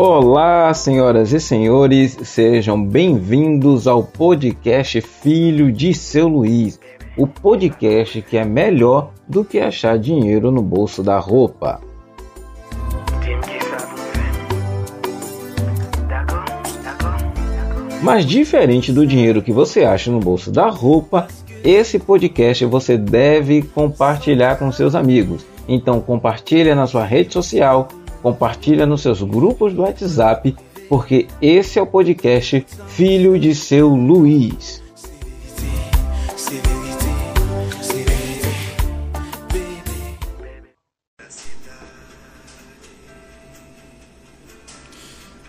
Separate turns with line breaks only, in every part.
Olá, senhoras e senhores, sejam bem-vindos ao podcast Filho de Seu Luiz, o podcast que é melhor do que achar dinheiro no bolso da roupa. Mas diferente do dinheiro que você acha no bolso da roupa, esse podcast você deve compartilhar com seus amigos. Então compartilha na sua rede social, compartilha nos seus grupos do WhatsApp, porque esse é o podcast Filho de seu Luiz.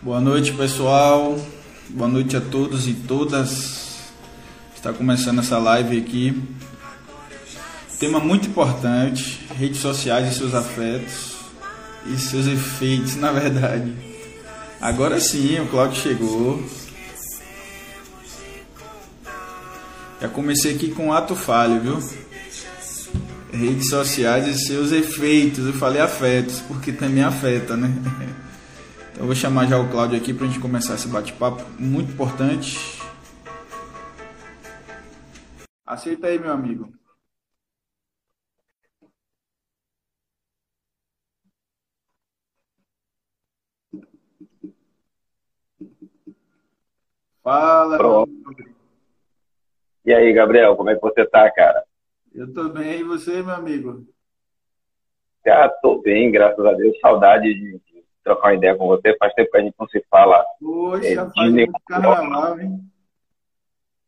Boa noite, pessoal. Boa noite a todos e todas. Está começando essa live aqui. Tema muito importante: redes sociais e seus afetos e seus efeitos, na verdade. Agora sim, o Claudio chegou. Já comecei aqui com um ato falho, viu? Redes sociais e seus efeitos. Eu falei afetos, porque também afeta, né? Eu vou chamar já o Cláudio aqui para a gente começar esse bate-papo muito importante. Aceita aí, meu amigo. Fala.
Pronto. E aí, Gabriel, como é que você tá, cara?
Eu tô bem, e você, meu amigo?
Ah, tô bem, graças a Deus. Saudade de trocar uma ideia com você. Faz tempo que a gente não se fala.
Poxa, é, faz muito carnaval, hein?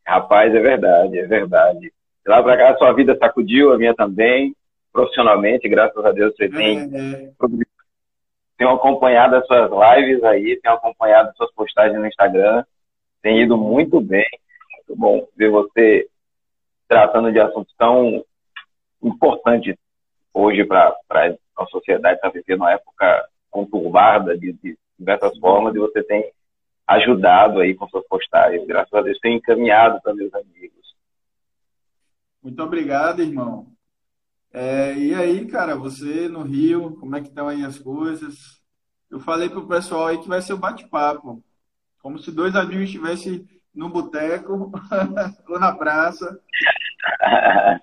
Rapaz, é verdade, é verdade. De lá pra cá, a sua vida sacudiu, a minha também. Profissionalmente, graças a Deus, você tem, é. é. tem acompanhado as suas lives aí, tem acompanhado as suas postagens no Instagram. Tem ido muito bem. Muito bom ver você tratando de assuntos tão importantes hoje para a sociedade está vivendo uma época conturbada de, de diversas formas e você tem ajudado aí com suas postagens. Graças a Deus, tem encaminhado para meus amigos.
Muito obrigado, irmão. É, e aí, cara, você no Rio, como é que estão aí as coisas? Eu falei pro pessoal aí que vai ser o um bate-papo. Como se dois amigos estivessem no boteco ou na praça.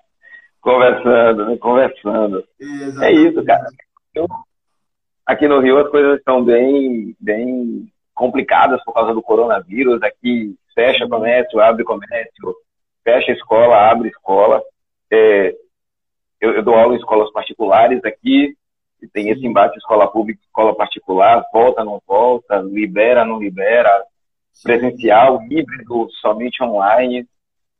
conversando, né? Conversando. Exatamente. É isso, cara. Eu, Aqui no Rio as coisas estão bem, bem complicadas por causa do coronavírus. Aqui fecha comércio, abre comércio, fecha escola, abre escola. É, eu, eu, dou aula em escolas particulares aqui, e tem esse embate escola pública, escola particular, volta, não volta, libera, não libera, presencial, híbrido, somente online.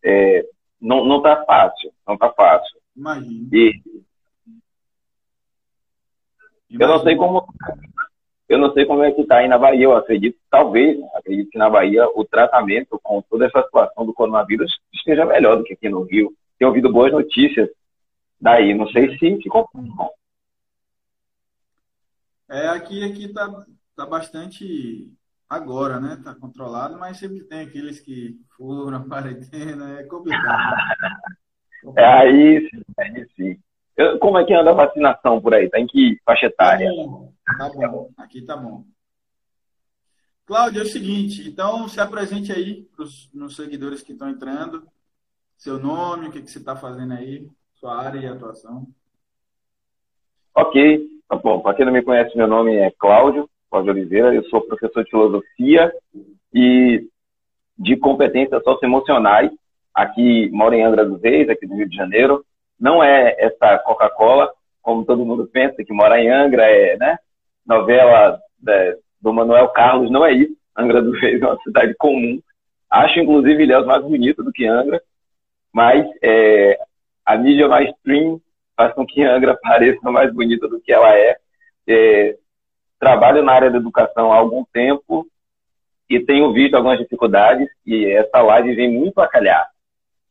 É, não, não tá fácil, não tá fácil.
Imagina. E
eu não sei como eu não sei como é que está aí na Bahia. Eu acredito, talvez, acredito que na Bahia o tratamento com toda essa situação do coronavírus esteja melhor do que aqui no Rio. Tenho ouvido boas notícias daí. Não sei se se confirmam.
É, aqui aqui está tá bastante agora, né? Está controlado, mas sempre tem aqueles que foram na quarentena, é complicado.
é aí sim, aí sim. Como é que anda a vacinação por aí? Tá em que faixa etária?
Tá bom, tá bom. aqui tá bom. Cláudio, é o seguinte, então se apresente aí para os seguidores que estão entrando, seu nome, o que, que você está fazendo aí, sua área e atuação.
Ok, tá bom. Para quem não me conhece, meu nome é Cláudio, Cláudio Oliveira, eu sou professor de filosofia e de competências socioemocionais, aqui moro em Angra dos Reis, aqui do Rio de Janeiro, não é essa Coca-Cola, como todo mundo pensa, que mora em Angra, é, né? Novela né, do Manuel Carlos, não é isso. Angra do Reis é uma cidade comum. Acho, inclusive, Ilhéus mais bonito do que Angra, mas é, a mídia mais stream faz com que Angra pareça mais bonita do que ela é. é. Trabalho na área da educação há algum tempo e tenho visto algumas dificuldades e essa live vem muito a calhar.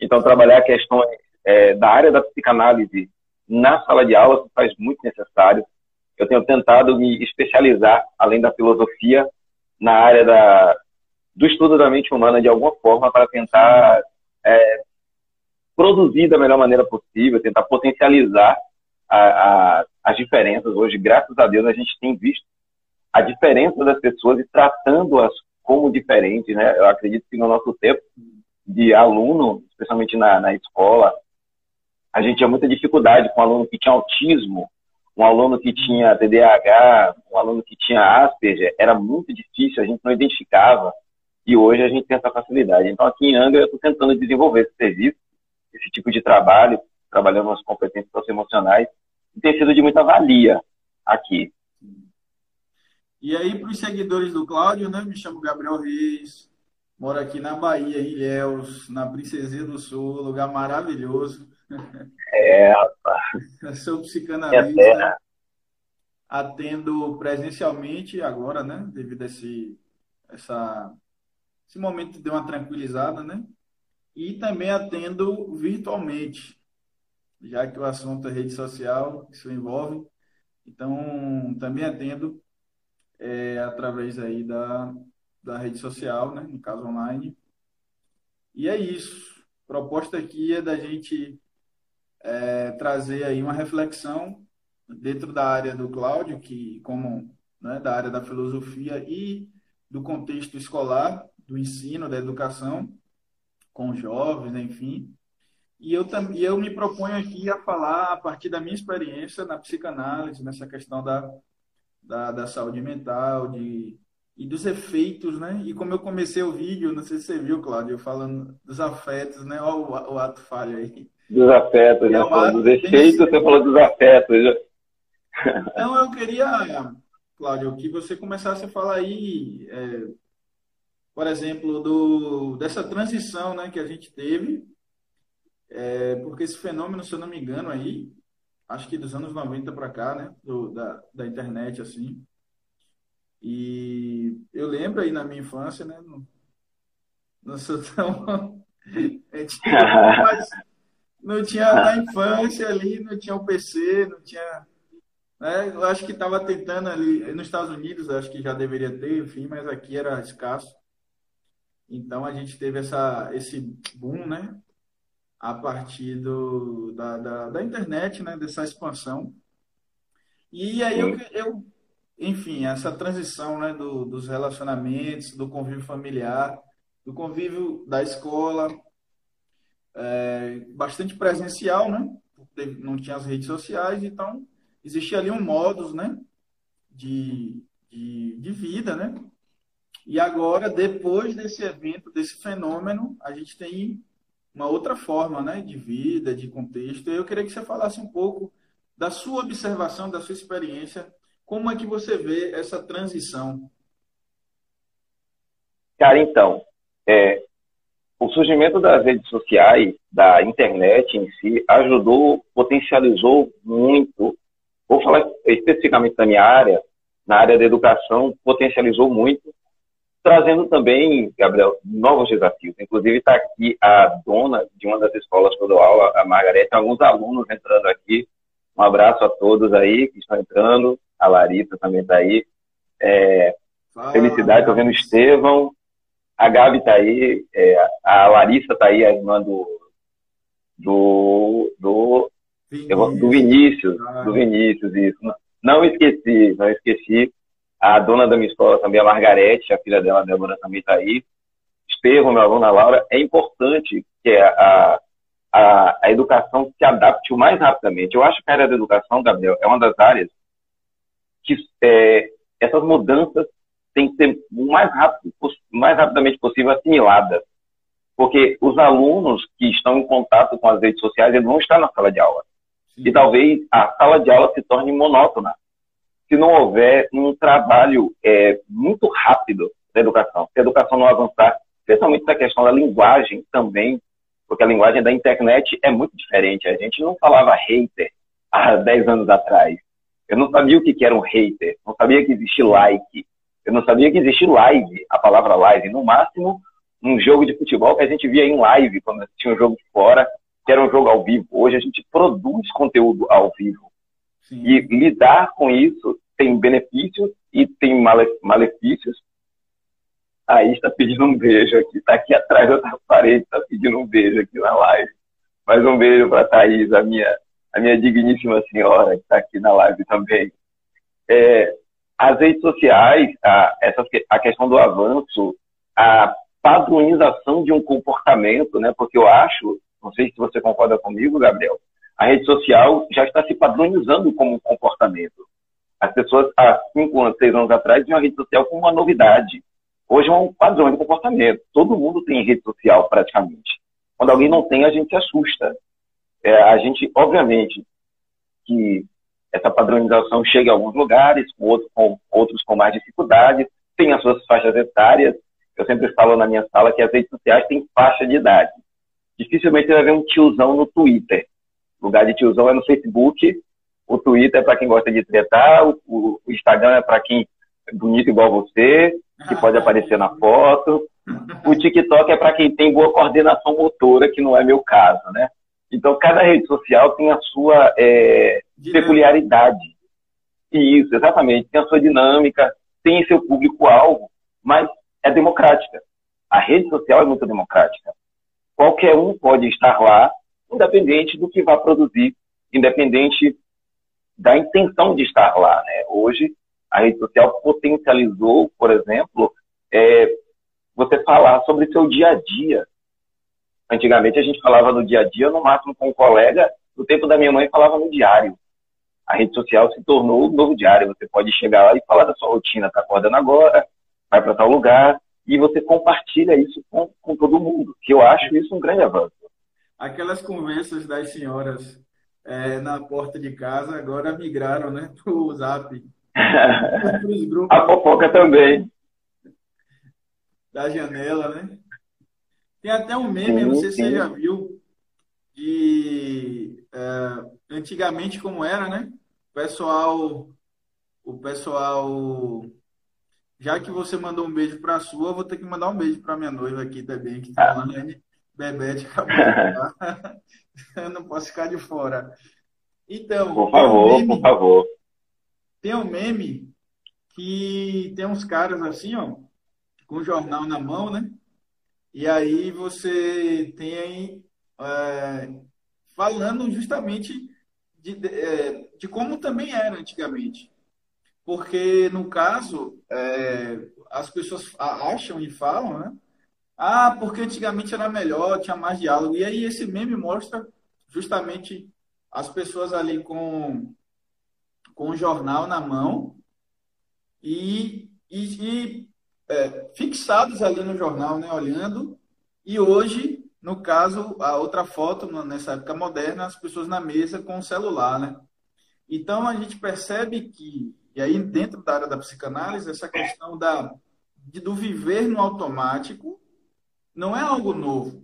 Então, trabalhar questões é, da área da psicanálise na sala de aula se faz muito necessário. Eu tenho tentado me especializar, além da filosofia, na área da, do estudo da mente humana de alguma forma para tentar é, produzir da melhor maneira possível, tentar potencializar a, a, as diferenças. Hoje, graças a Deus, a gente tem visto a diferença das pessoas e tratando-as como diferentes, né? Eu acredito que no nosso tempo de aluno, especialmente na, na escola, a gente tinha muita dificuldade com um aluno que tinha autismo, um aluno que tinha TDAH, um aluno que tinha Asperger, era muito difícil, a gente não identificava, e hoje a gente tem essa facilidade. Então, aqui em Angra, eu estou tentando desenvolver esse serviço, esse tipo de trabalho, trabalhando nas competências socioemocionais, e tem sido de muita valia aqui.
E aí, para os seguidores do Cláudio, né, me chamo Gabriel Reis, moro aqui na Bahia, em Ilhéus, na Princesinha do Sul, lugar maravilhoso.
É, rapaz.
Sou psicanalista, é atendo presencialmente agora, né, devido a esse, essa, esse momento de uma tranquilizada, né, e também atendo virtualmente, já que o assunto é rede social, isso envolve, então também atendo é, através aí da, da rede social, né? no caso online. E é isso. A proposta aqui é da gente é, trazer aí uma reflexão dentro da área do Cláudio, que como né, da área da filosofia e do contexto escolar, do ensino, da educação, com jovens, enfim. E eu, e eu me proponho aqui a falar a partir da minha experiência na psicanálise, nessa questão da da, da saúde mental, de, e dos efeitos, né? E como eu comecei o vídeo, não sei se você viu, Cláudio, falando dos afetos, né? Olha o, o ato falho aí.
Dos afetos, né? É dos efeitos, você falou dos afetos. Já.
Então eu queria, Cláudio, que você começasse a falar aí, é, por exemplo, do, dessa transição né, que a gente teve, é, porque esse fenômeno, se eu não me engano, aí, acho que dos anos 90 para cá, né? Do, da, da internet, assim. E eu lembro aí na minha infância, né? Não, não sou tão. mas não tinha na infância ali, não tinha o PC, não tinha. Né? Eu acho que estava tentando ali, nos Estados Unidos, acho que já deveria ter, enfim, mas aqui era escasso. Então a gente teve essa, esse boom, né? A partir do, da, da, da, internet, né, dessa expansão. E aí eu, eu enfim, essa transição né, do, dos relacionamentos, do convívio familiar, do convívio da escola, é, bastante presencial, né? Não tinha as redes sociais, então existia ali um modus, né? De, de, de vida, né? E agora, depois desse evento, desse fenômeno, a gente tem uma outra forma né, de vida, de contexto. Eu queria que você falasse um pouco da sua observação, da sua experiência, como é que você vê essa transição?
Cara, então, é, o surgimento das redes sociais, da internet em si, ajudou, potencializou muito. Vou falar especificamente da minha área, na área da educação, potencializou muito trazendo também, Gabriel, novos desafios. Inclusive está aqui a dona de uma das escolas que eu dou aula, a Margarete, alguns alunos entrando aqui. Um abraço a todos aí que estão entrando. A Larissa também está aí. É, felicidade, estou vendo o Estevão. A Gabi está aí. É, a Larissa está aí, a irmã do, do, do, Vinícius. do Vinícius. Do Vinícius, isso. Não esqueci, não esqueci. A dona da minha escola também, a Margarete, a filha dela, a Débora, também está aí. Estevão, meu aluno, a Laura. É importante que a, a, a educação se adapte o mais rapidamente. Eu acho que a área da educação, Gabriel, é uma das áreas que é, essas mudanças têm que ser o mais, rápido, mais rapidamente possível assimiladas. Porque os alunos que estão em contato com as redes sociais, eles vão estar na sala de aula. E talvez a sala de aula se torne monótona se não houver um trabalho é, muito rápido da educação. Se a educação não avançar, especialmente na questão da linguagem também, porque a linguagem da internet é muito diferente. A gente não falava hater há 10 anos atrás. Eu não sabia o que era um hater, não sabia que existia like, eu não sabia que existia live, a palavra live. No máximo, um jogo de futebol que a gente via em live, quando tinha um jogo fora, que era um jogo ao vivo. Hoje a gente produz conteúdo ao vivo. Sim. E lidar com isso tem benefícios e tem male malefícios. Aí está pedindo um beijo aqui, está aqui atrás da parede, está pedindo um beijo aqui na live. Mais um beijo para a Thaís, a minha, a minha digníssima senhora, que está aqui na live também. É, as redes sociais, a, essa, a questão do avanço, a padronização de um comportamento, né? Porque eu acho, não sei se você concorda comigo, Gabriel, a rede social já está se padronizando como um comportamento. As pessoas, há cinco anos, seis anos atrás, viam a rede social como uma novidade. Hoje é um padrão de comportamento. Todo mundo tem rede social, praticamente. Quando alguém não tem, a gente se assusta. É, a gente, obviamente, que essa padronização chega a alguns lugares, outros com, outros com mais dificuldades, tem as suas faixas etárias. Eu sempre falo na minha sala que as redes sociais têm faixa de idade. Dificilmente vai ver um tiozão no Twitter. O lugar de tiozão é no Facebook, o Twitter é para quem gosta de tretar, o, o Instagram é para quem é bonito igual você, que pode aparecer na foto. O TikTok é para quem tem boa coordenação motora, que não é meu caso, né? Então, cada rede social tem a sua é, peculiaridade. Isso, exatamente. Tem a sua dinâmica, tem seu público-alvo, mas é democrática. A rede social é muito democrática. Qualquer um pode estar lá, independente do que vá produzir, independente da intenção de estar lá. Né? Hoje, a rede social potencializou, por exemplo, é, você falar sobre seu dia a dia. Antigamente a gente falava no dia a dia, no máximo com um colega, no tempo da minha mãe falava no diário. A rede social se tornou o novo diário. Você pode chegar lá e falar da sua rotina, tá acordando agora, vai para tal lugar, e você compartilha isso com, com todo mundo, que eu acho isso um grande avanço.
Aquelas conversas das senhoras é, na porta de casa agora migraram né, para o Zap.
A fofoca também.
Da janela, né? Tem até um meme, sim, não sei sim. se você já viu, de é, antigamente como era, né? O pessoal, o pessoal, já que você mandou um beijo para a sua, eu vou ter que mandar um beijo para minha noiva aqui também, que está lá, né? Bebete acabou Eu não posso ficar de fora. Então,
por favor, um meme, por favor.
Tem um meme que tem uns caras assim, ó, com o jornal na mão, né? E aí você tem é, falando justamente de, de, é, de, como também era antigamente. Porque, no caso, é, as pessoas acham e falam, né? Ah, porque antigamente era melhor, tinha mais diálogo. E aí esse meme mostra justamente as pessoas ali com, com o jornal na mão e, e, e é, fixados ali no jornal, né, olhando. E hoje, no caso, a outra foto, nessa época moderna, as pessoas na mesa com o celular, né? Então a gente percebe que, e aí dentro da área da psicanálise, essa questão da, de, do viver no automático não é algo novo.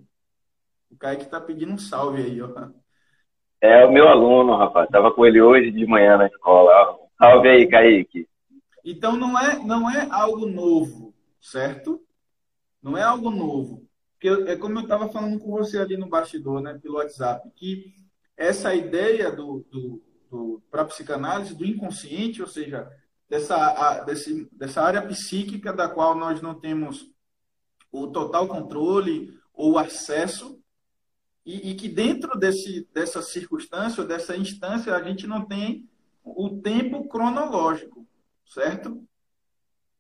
O Kaique está pedindo um salve aí, ó.
É o meu aluno, rapaz. Tava com ele hoje de manhã na escola. Salve aí, Kaique.
Então não é, não é algo novo, certo? Não é algo novo. Porque é como eu estava falando com você ali no bastidor, né, pelo WhatsApp, que essa ideia do, do, do para psicanálise do inconsciente, ou seja, dessa, a, desse, dessa área psíquica da qual nós não temos o total controle ou acesso, e, e, que dentro desse, dessa circunstância, ou dessa instância, a gente não tem o tempo cronológico, certo?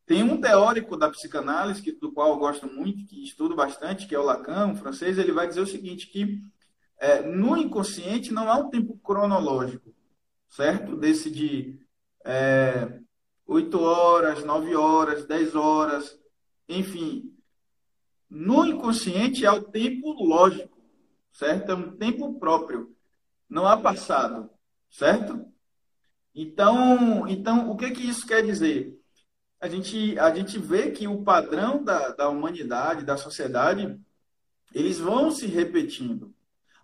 Tem um teórico da psicanálise, que, do qual eu gosto muito, que estudo bastante, que é o Lacan, um francês, ele vai dizer o seguinte, que é, no inconsciente não há um tempo cronológico, certo? Desse de é, 8 horas, 9 horas, 10 horas, enfim, no inconsciente é o tempo lógico, certo? É um tempo próprio. Não há passado, certo? Então, então o que, que isso quer dizer? A gente, a gente vê que o padrão da, da humanidade, da sociedade, eles vão se repetindo.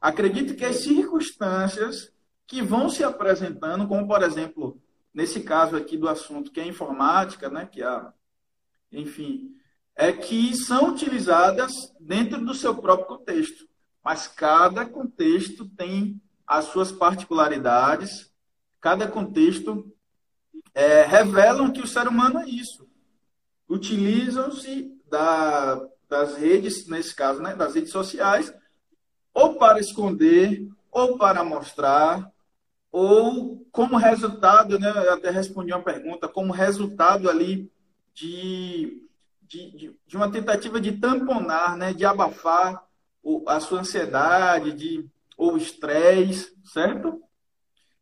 Acredito que as circunstâncias que vão se apresentando, como por exemplo, nesse caso aqui do assunto que é informática, né, que a, enfim, é que são utilizadas dentro do seu próprio contexto. Mas cada contexto tem as suas particularidades, cada contexto é, revelam que o ser humano é isso. Utilizam-se da, das redes, nesse caso, né, das redes sociais, ou para esconder, ou para mostrar, ou como resultado, né, eu até respondi uma pergunta, como resultado ali de, de, de uma tentativa de tamponar, né, de abafar a sua ansiedade, de, ou estresse, certo?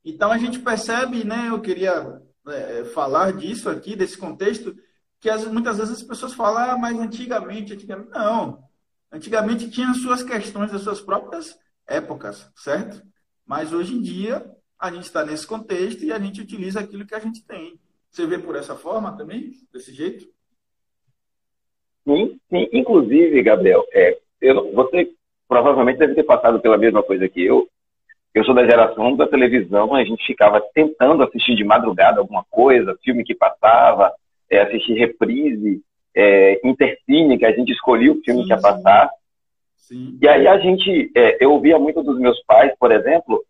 Então a gente percebe, né, eu queria é, falar disso aqui, desse contexto, que as, muitas vezes as pessoas falam, ah, mas antigamente, antigamente, não. Antigamente tinha suas questões, as suas próprias épocas, certo? Mas hoje em dia a gente está nesse contexto e a gente utiliza aquilo que a gente tem. Você vê por essa forma também, desse jeito?
Sim, sim. Inclusive, Gabriel, é, eu, você provavelmente deve ter passado pela mesma coisa que eu. Eu sou da geração da televisão, a gente ficava tentando assistir de madrugada alguma coisa, filme que passava, é, assistir reprise, é, intercine, que a gente escolhia o filme sim, que ia passar. Sim. E aí a gente, é, eu ouvia muito dos meus pais, por exemplo,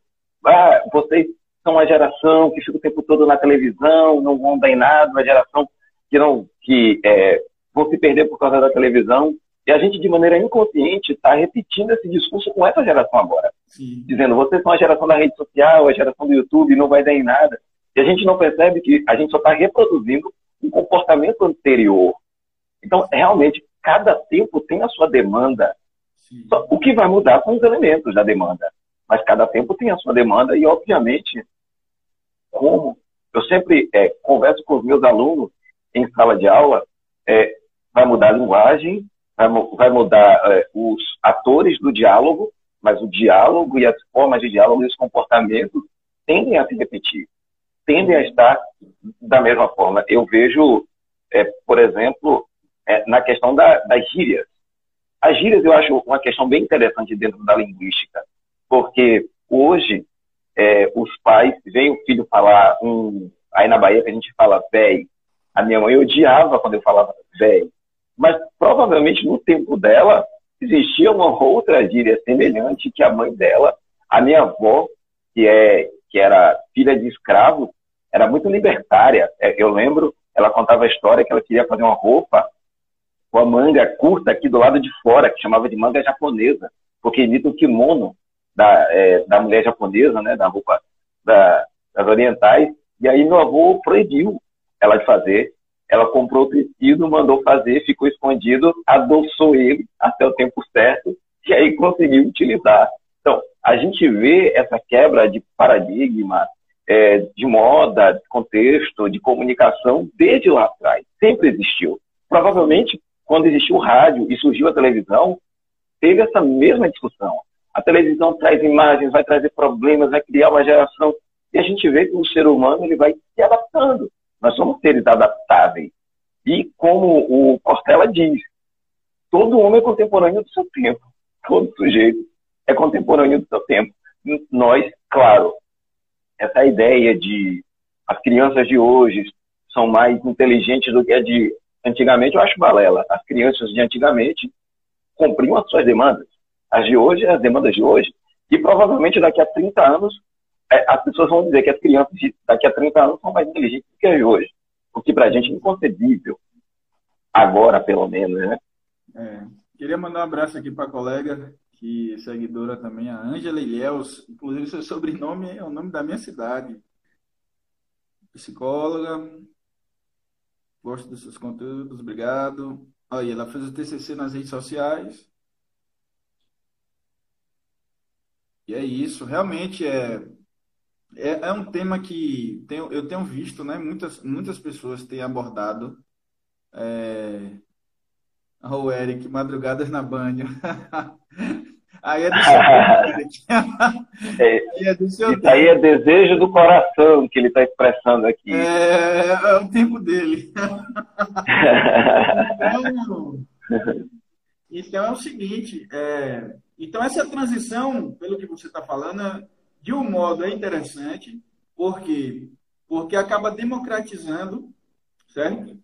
ah, vocês são uma geração que fica o tempo todo na televisão, não vão dar em nada, uma geração que não que é, vão se perder por causa da televisão. E a gente, de maneira inconsciente, está repetindo esse discurso com essa geração agora. Sim. Dizendo, vocês são a geração da rede social, a geração do YouTube, não vai dar em nada. E a gente não percebe que a gente só está reproduzindo um comportamento anterior. Então, realmente, cada tempo tem a sua demanda. Só, o que vai mudar são os elementos da demanda mas cada tempo tem a sua demanda e, obviamente, como eu sempre é, converso com os meus alunos em sala de aula, é, vai mudar a linguagem, vai, vai mudar é, os atores do diálogo, mas o diálogo e as formas de diálogo e os comportamentos tendem a se repetir, tendem a estar da mesma forma. Eu vejo, é, por exemplo, é, na questão da, das gírias. As gírias eu acho uma questão bem interessante dentro da linguística porque hoje é, os pais veem o filho falar um. Aí na Bahia a gente fala véi. A minha mãe odiava quando eu falava véi. Mas provavelmente no tempo dela existia uma outra gíria semelhante que a mãe dela, a minha avó, que, é, que era filha de escravo, era muito libertária. É, eu lembro, ela contava a história que ela queria fazer uma roupa com a manga curta aqui do lado de fora, que chamava de manga japonesa, porque imita o kimono da, é, da mulher japonesa, né, da roupa da, das orientais, e aí meu avô proibiu ela de fazer. Ela comprou o tecido, mandou fazer, ficou escondido, adoçou ele até o tempo certo, e aí conseguiu utilizar. Então, a gente vê essa quebra de paradigma, é, de moda, de contexto, de comunicação, desde lá atrás. Sempre existiu. Provavelmente, quando existiu o rádio e surgiu a televisão, teve essa mesma discussão. A televisão traz imagens, vai trazer problemas, vai criar uma geração. E a gente vê que o ser humano ele vai se adaptando. Nós somos seres adaptáveis. E como o Cortella diz, todo homem é contemporâneo do seu tempo. Todo sujeito é contemporâneo do seu tempo. Nós, claro, essa ideia de as crianças de hoje são mais inteligentes do que a de antigamente, eu acho balela. As crianças de antigamente cumpriam as suas demandas as de hoje, as demandas de hoje, e provavelmente daqui a 30 anos, as pessoas vão dizer que as crianças daqui a 30 anos são mais inteligentes do que hoje. O que para a gente é inconcebível. Agora, pelo menos, né?
É. Queria mandar um abraço aqui para a colega, que é seguidora também, a Ângela Ilhéus. Inclusive, seu sobrenome é o nome da minha cidade. Psicóloga. Gosto dos seus conteúdos, obrigado. Aí, ela fez o TCC nas redes sociais. E é isso, realmente é, é, é um tema que tenho, eu tenho visto, né? Muitas, muitas pessoas têm abordado. É... O Eric, madrugadas na banha. Aí é do seu
é, é do seu Isso aí é desejo do coração que ele está expressando aqui.
É, é o tempo dele. então, então é o seguinte, é, então, essa transição, pelo que você está falando, de um modo é interessante, porque porque acaba democratizando, certo?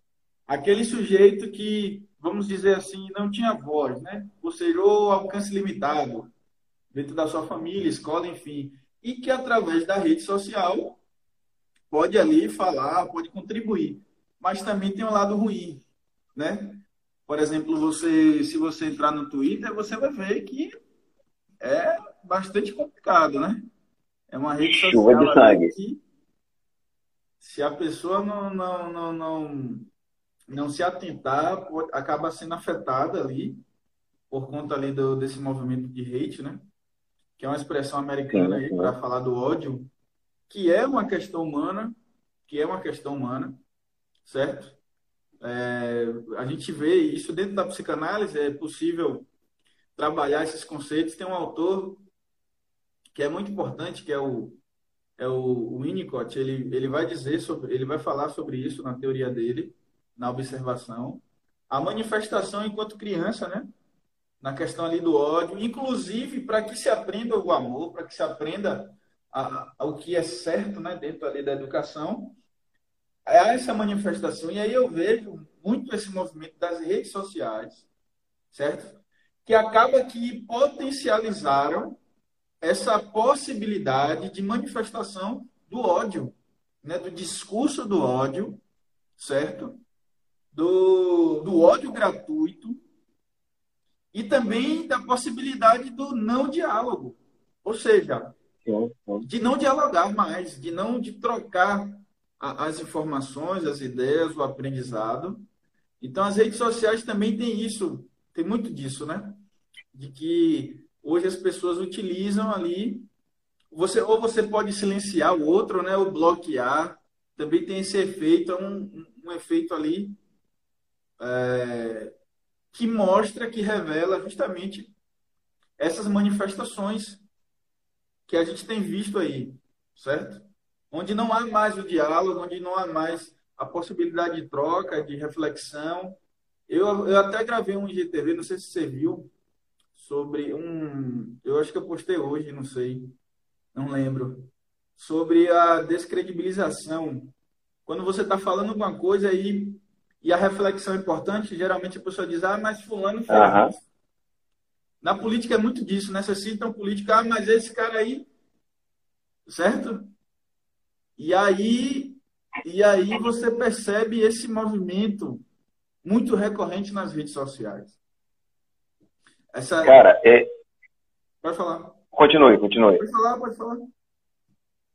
Aquele sujeito que, vamos dizer assim, não tinha voz, né? Ou seja, ou alcance limitado dentro da sua família, escola, enfim, e que através da rede social pode ali falar, pode contribuir, mas também tem um lado ruim, né? Por exemplo, você, se você entrar no Twitter, você vai ver que é bastante complicado, né? É uma rede social Chuva de sangue. que, se a pessoa não, não, não, não, não se atentar, acaba sendo afetada ali por conta ali do, desse movimento de hate, né? Que é uma expressão americana aí para falar do ódio, que é uma questão humana, que é uma questão humana, certo? É, a gente vê isso dentro da psicanálise, é possível trabalhar esses conceitos. Tem um autor que é muito importante, que é o é o Winnicott, ele, ele vai dizer sobre, ele vai falar sobre isso na teoria dele, na observação. A manifestação enquanto criança, né? Na questão ali do ódio, inclusive para que se aprenda o amor, para que se aprenda a, a, o que é certo, né? Dentro ali da educação. Há essa manifestação, e aí eu vejo muito esse movimento das redes sociais, certo? Que acaba que potencializaram essa possibilidade de manifestação do ódio, né, do discurso do ódio, certo? Do, do ódio gratuito e também da possibilidade do não diálogo, ou seja, de não dialogar mais, de não de trocar a, as informações, as ideias, o aprendizado. Então as redes sociais também têm isso, tem muito disso, né? De que hoje as pessoas utilizam ali. Você, ou você pode silenciar o outro, né, ou bloquear. Também tem esse efeito, é um, um efeito ali é, que mostra, que revela justamente essas manifestações que a gente tem visto aí, certo? Onde não há mais o diálogo, onde não há mais a possibilidade de troca, de reflexão. Eu, eu até gravei um IGTV, não sei se você viu, sobre um. Eu acho que eu postei hoje, não sei, não lembro. Sobre a descredibilização. Quando você está falando alguma coisa aí e a reflexão é importante, geralmente a pessoa diz, ah, mas fulano fez uhum. isso. Na política é muito disso, né? Você cita um político, ah, mas esse cara aí, certo? E aí, e aí você percebe esse movimento muito recorrente nas redes sociais.
Essa... Cara, é.
Pode falar.
Continue, continue.
Pode falar, pode falar.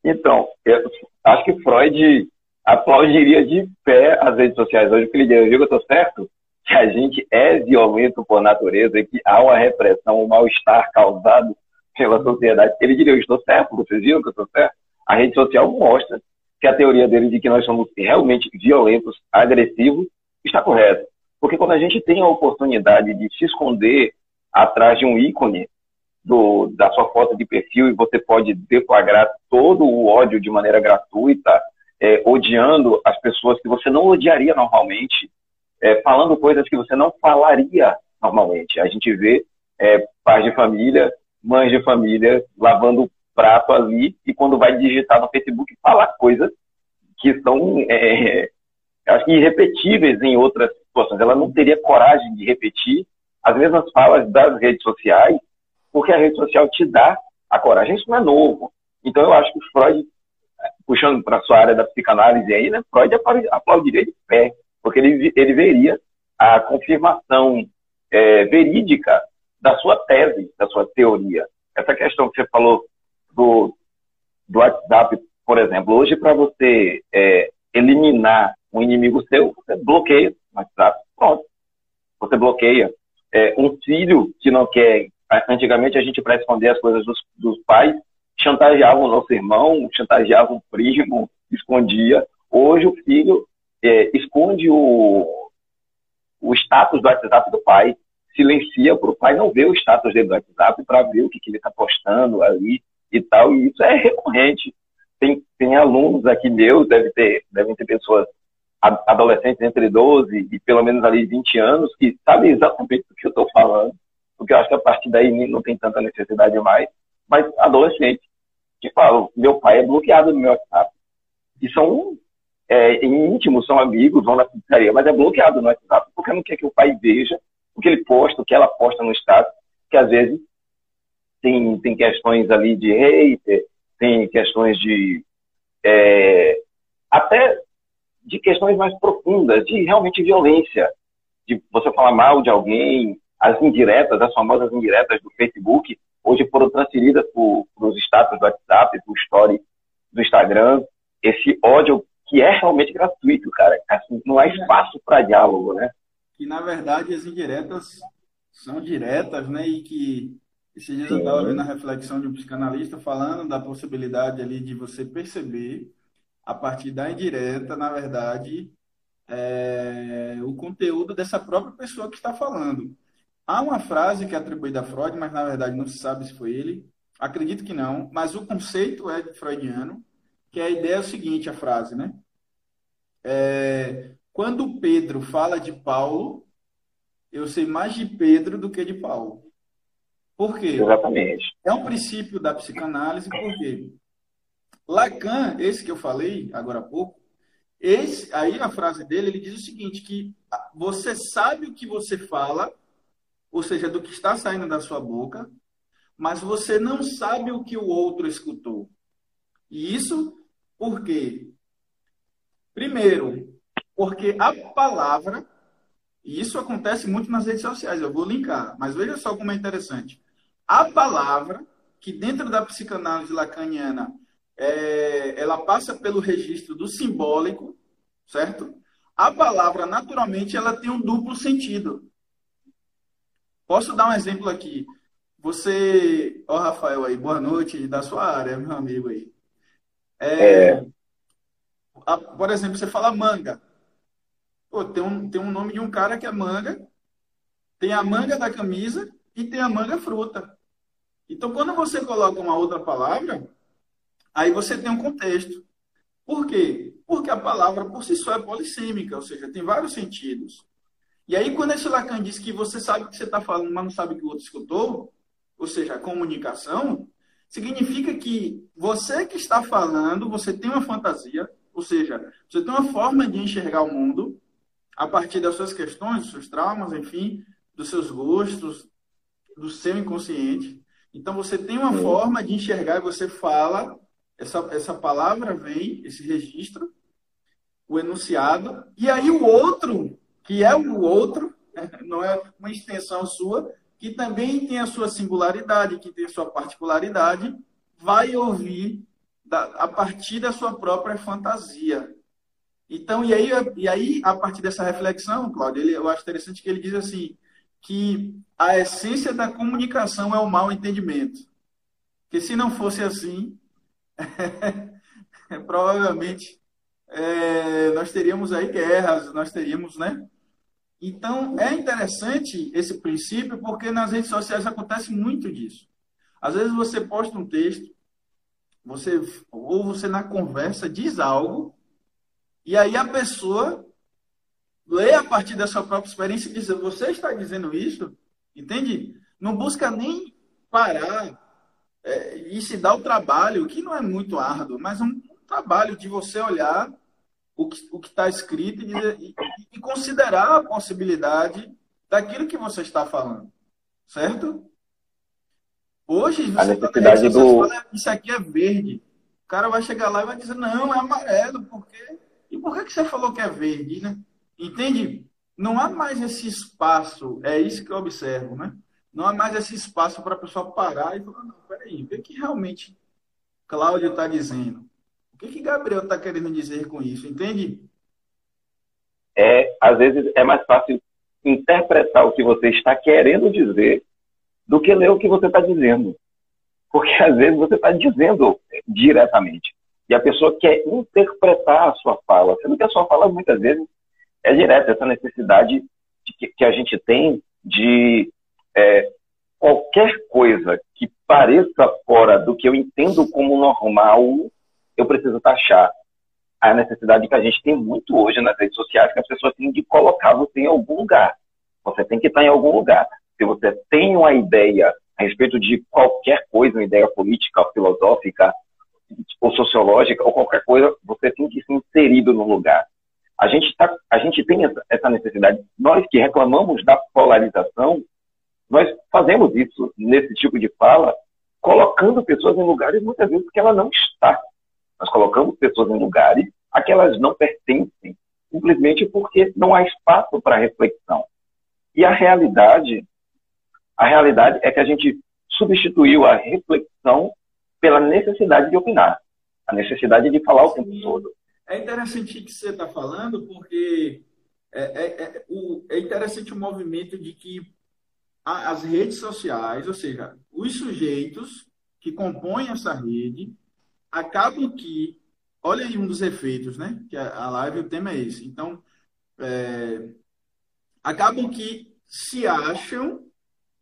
Então, eu acho que Freud aplaudiria de pé as redes sociais hoje, porque ele diria, eu estou certo? Que a gente é violento por natureza e que há uma repressão, um mal-estar causado pela sociedade. Ele diria, eu estou certo, vocês viram que eu estou certo? A rede social mostra que a teoria dele de que nós somos realmente violentos, agressivos, está correta. Porque quando a gente tem a oportunidade de se esconder atrás de um ícone do, da sua foto de perfil e você pode deflagrar todo o ódio de maneira gratuita, é, odiando as pessoas que você não odiaria normalmente, é, falando coisas que você não falaria normalmente. A gente vê é, pais de família, mães de família lavando prato ali e quando vai digitar no Facebook falar coisas que são é, acho que irrepetíveis em outras situações. Ela não teria coragem de repetir as mesmas falas das redes sociais, porque a rede social te dá a coragem. Isso não é novo. Então eu acho que Freud, puxando para a sua área da psicanálise aí, né, Freud aplaudiria de pé, porque ele, ele veria a confirmação é, verídica da sua tese, da sua teoria. Essa questão que você falou do, do WhatsApp, por exemplo, hoje para você é, eliminar um inimigo seu, você bloqueia o WhatsApp, pronto. Você bloqueia é, um filho que não quer. Antigamente a gente, para esconder as coisas dos, dos pais, chantageava o nosso irmão, chantageava o primo, escondia. Hoje o filho é, esconde o, o status do WhatsApp do pai, silencia para o pai não ver o status dele do WhatsApp, para ver o que, que ele está postando ali e tal. E isso é recorrente. Tem, tem alunos aqui meus, deve ter, devem ter pessoas adolescentes entre 12 e pelo menos ali 20 anos que sabem exatamente do que eu estou falando, porque eu acho que a partir daí não tem tanta necessidade mais, mas adolescente que falam, meu pai é bloqueado no meu WhatsApp. E são é, íntimos, são amigos, vão na pizzaria, mas é bloqueado no WhatsApp porque não quer que o pai veja o que ele posta, o que ela posta no status, que às vezes tem, tem questões ali de hater, tem questões de é, até de questões mais profundas, de realmente violência, de você falar mal de alguém, as indiretas, as famosas indiretas do Facebook, hoje foram transferidas para os status do WhatsApp, para o story do Instagram, esse ódio que é realmente gratuito, cara. Assim, não há espaço para diálogo, né?
Que, na verdade, as indiretas são diretas, né? E que esses dias eu estava vendo a reflexão de um psicanalista falando da possibilidade ali de você perceber, a partir da indireta, na verdade, é, o conteúdo dessa própria pessoa que está falando. Há uma frase que é atribuída a Freud, mas na verdade não se sabe se foi ele. Acredito que não, mas o conceito é freudiano, que a ideia é o seguinte, a frase, né? É, quando Pedro fala de Paulo, eu sei mais de Pedro do que de Paulo. Por quê?
Exatamente.
É um princípio da psicanálise, porque Lacan, esse que eu falei agora há pouco, esse, aí a frase dele, ele diz o seguinte, que você sabe o que você fala ou seja, do que está saindo da sua boca, mas você não sabe o que o outro escutou. E isso por quê? Primeiro, porque a palavra, e isso acontece muito nas redes sociais, eu vou linkar, mas veja só como é interessante. A palavra, que dentro da psicanálise lacaniana, é, ela passa pelo registro do simbólico, certo? A palavra, naturalmente, ela tem um duplo sentido. Posso dar um exemplo aqui? Você, ó, Rafael aí, boa noite, da sua área, meu amigo aí. É, é. A, por exemplo, você fala manga. Pô, tem um, tem um nome de um cara que é manga, tem a manga da camisa e tem a manga fruta. Então, quando você coloca uma outra palavra, aí você tem um contexto. Por quê? Porque a palavra por si só é polissêmica, ou seja, tem vários sentidos. E aí, quando esse Lacan diz que você sabe o que você está falando, mas não sabe o que o outro escutou, ou seja, a comunicação, significa que você que está falando, você tem uma fantasia, ou seja, você tem uma forma de enxergar o mundo a partir das suas questões, dos seus traumas, enfim, dos seus gostos, do seu inconsciente. Então, você tem uma forma de enxergar e você fala, essa, essa palavra vem, esse registro, o enunciado, e aí o outro que é o outro, não é uma extensão sua, que também tem a sua singularidade, que tem a sua particularidade, vai ouvir da, a partir da sua própria fantasia. Então, e aí, e aí a partir dessa reflexão, Cláudio, ele, eu acho interessante que ele diz assim, que a essência da comunicação é o mal entendimento. Que se não fosse assim, provavelmente é, nós teríamos aí guerras, nós teríamos, né? Então, é interessante esse princípio porque nas redes sociais acontece muito disso. Às vezes você posta um texto, você ou você na conversa diz algo, e aí a pessoa lê a partir da sua própria experiência e diz: Você está dizendo isso? Entende? Não busca nem parar é, e se dá o trabalho, que não é muito árduo, mas um, um trabalho de você olhar o que está escrito e, e, e, considerar a possibilidade daquilo que você está falando. Certo? Hoje,
você a necessidade tá, do... fala,
isso aqui é verde. O cara vai chegar lá e vai dizer, não, é amarelo. Por quê? E por que, que você falou que é verde? Né? Entende? Não há mais esse espaço, é isso que eu observo, né? Não há mais esse espaço para a pessoa parar e falar, não, peraí, o que realmente Cláudio está dizendo? O que, que Gabriel está querendo dizer com isso? Entende?
É, às vezes é mais fácil interpretar o que você está querendo dizer do que ler o que você está dizendo. Porque às vezes você está dizendo diretamente. E a pessoa quer interpretar a sua fala, sendo que a sua fala muitas vezes é direta, essa necessidade que, que, a gente tem de é, qualquer coisa que pareça fora do que eu entendo como normal, eu preciso taxar a necessidade que a gente tem muito hoje nas redes sociais, que as pessoas têm de colocar você em algum lugar. Você tem que estar em algum lugar. Se você tem uma ideia a respeito de qualquer coisa, uma ideia política, filosófica, ou sociológica, ou qualquer coisa, você tem que ser inserido no lugar. A gente, tá, a gente tem essa, necessidade. Nós que reclamamos da polarização, nós fazemos isso nesse tipo de fala, colocando pessoas em lugares muitas vezes que ela não está. Nós colocamos pessoas em lugares a que elas não pertencem, simplesmente porque não há espaço para reflexão. E a realidade, a realidade é que a gente substituiu a reflexão pela necessidade de opinar, a necessidade de falar o tempo todo.
É interessante o que você está falando, porque é, é, é, o, é interessante o movimento de que as redes sociais, ou seja, os sujeitos que compõem essa rede, acabam que, olha aí um dos efeitos, né? Que a, live, o tema é esse. Então, é, acabam que se acham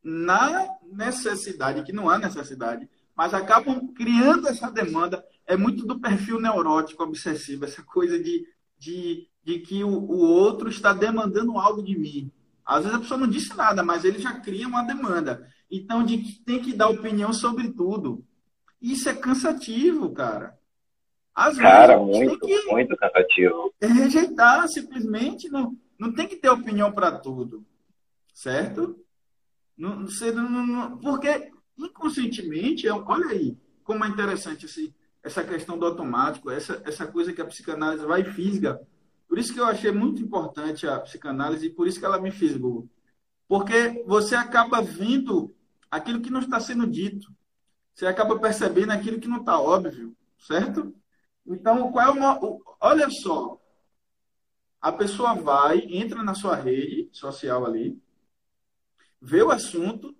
na necessidade, que não há necessidade, mas acabam criando essa demanda. É muito do perfil neurótico obsessivo, essa coisa de, de, de que o, o outro está demandando algo de mim. Às vezes a pessoa não disse nada, mas ele já cria uma demanda. Então, de que tem que dar opinião sobre tudo. Isso é cansativo, cara.
Às cara, vezes, muito, que muito cansativo.
Rejeitar, simplesmente. Não, não tem que ter opinião para tudo. Certo? Não, você não, não, porque, inconscientemente, é olha aí como é interessante esse, essa questão do automático, essa, essa coisa que a psicanálise vai física. Por isso que eu achei muito importante a psicanálise e por isso que ela me fisgou. Porque você acaba vendo aquilo que não está sendo dito. Você acaba percebendo aquilo que não está óbvio, certo? Então, qual é o, olha só, a pessoa vai, entra na sua rede social ali, vê o assunto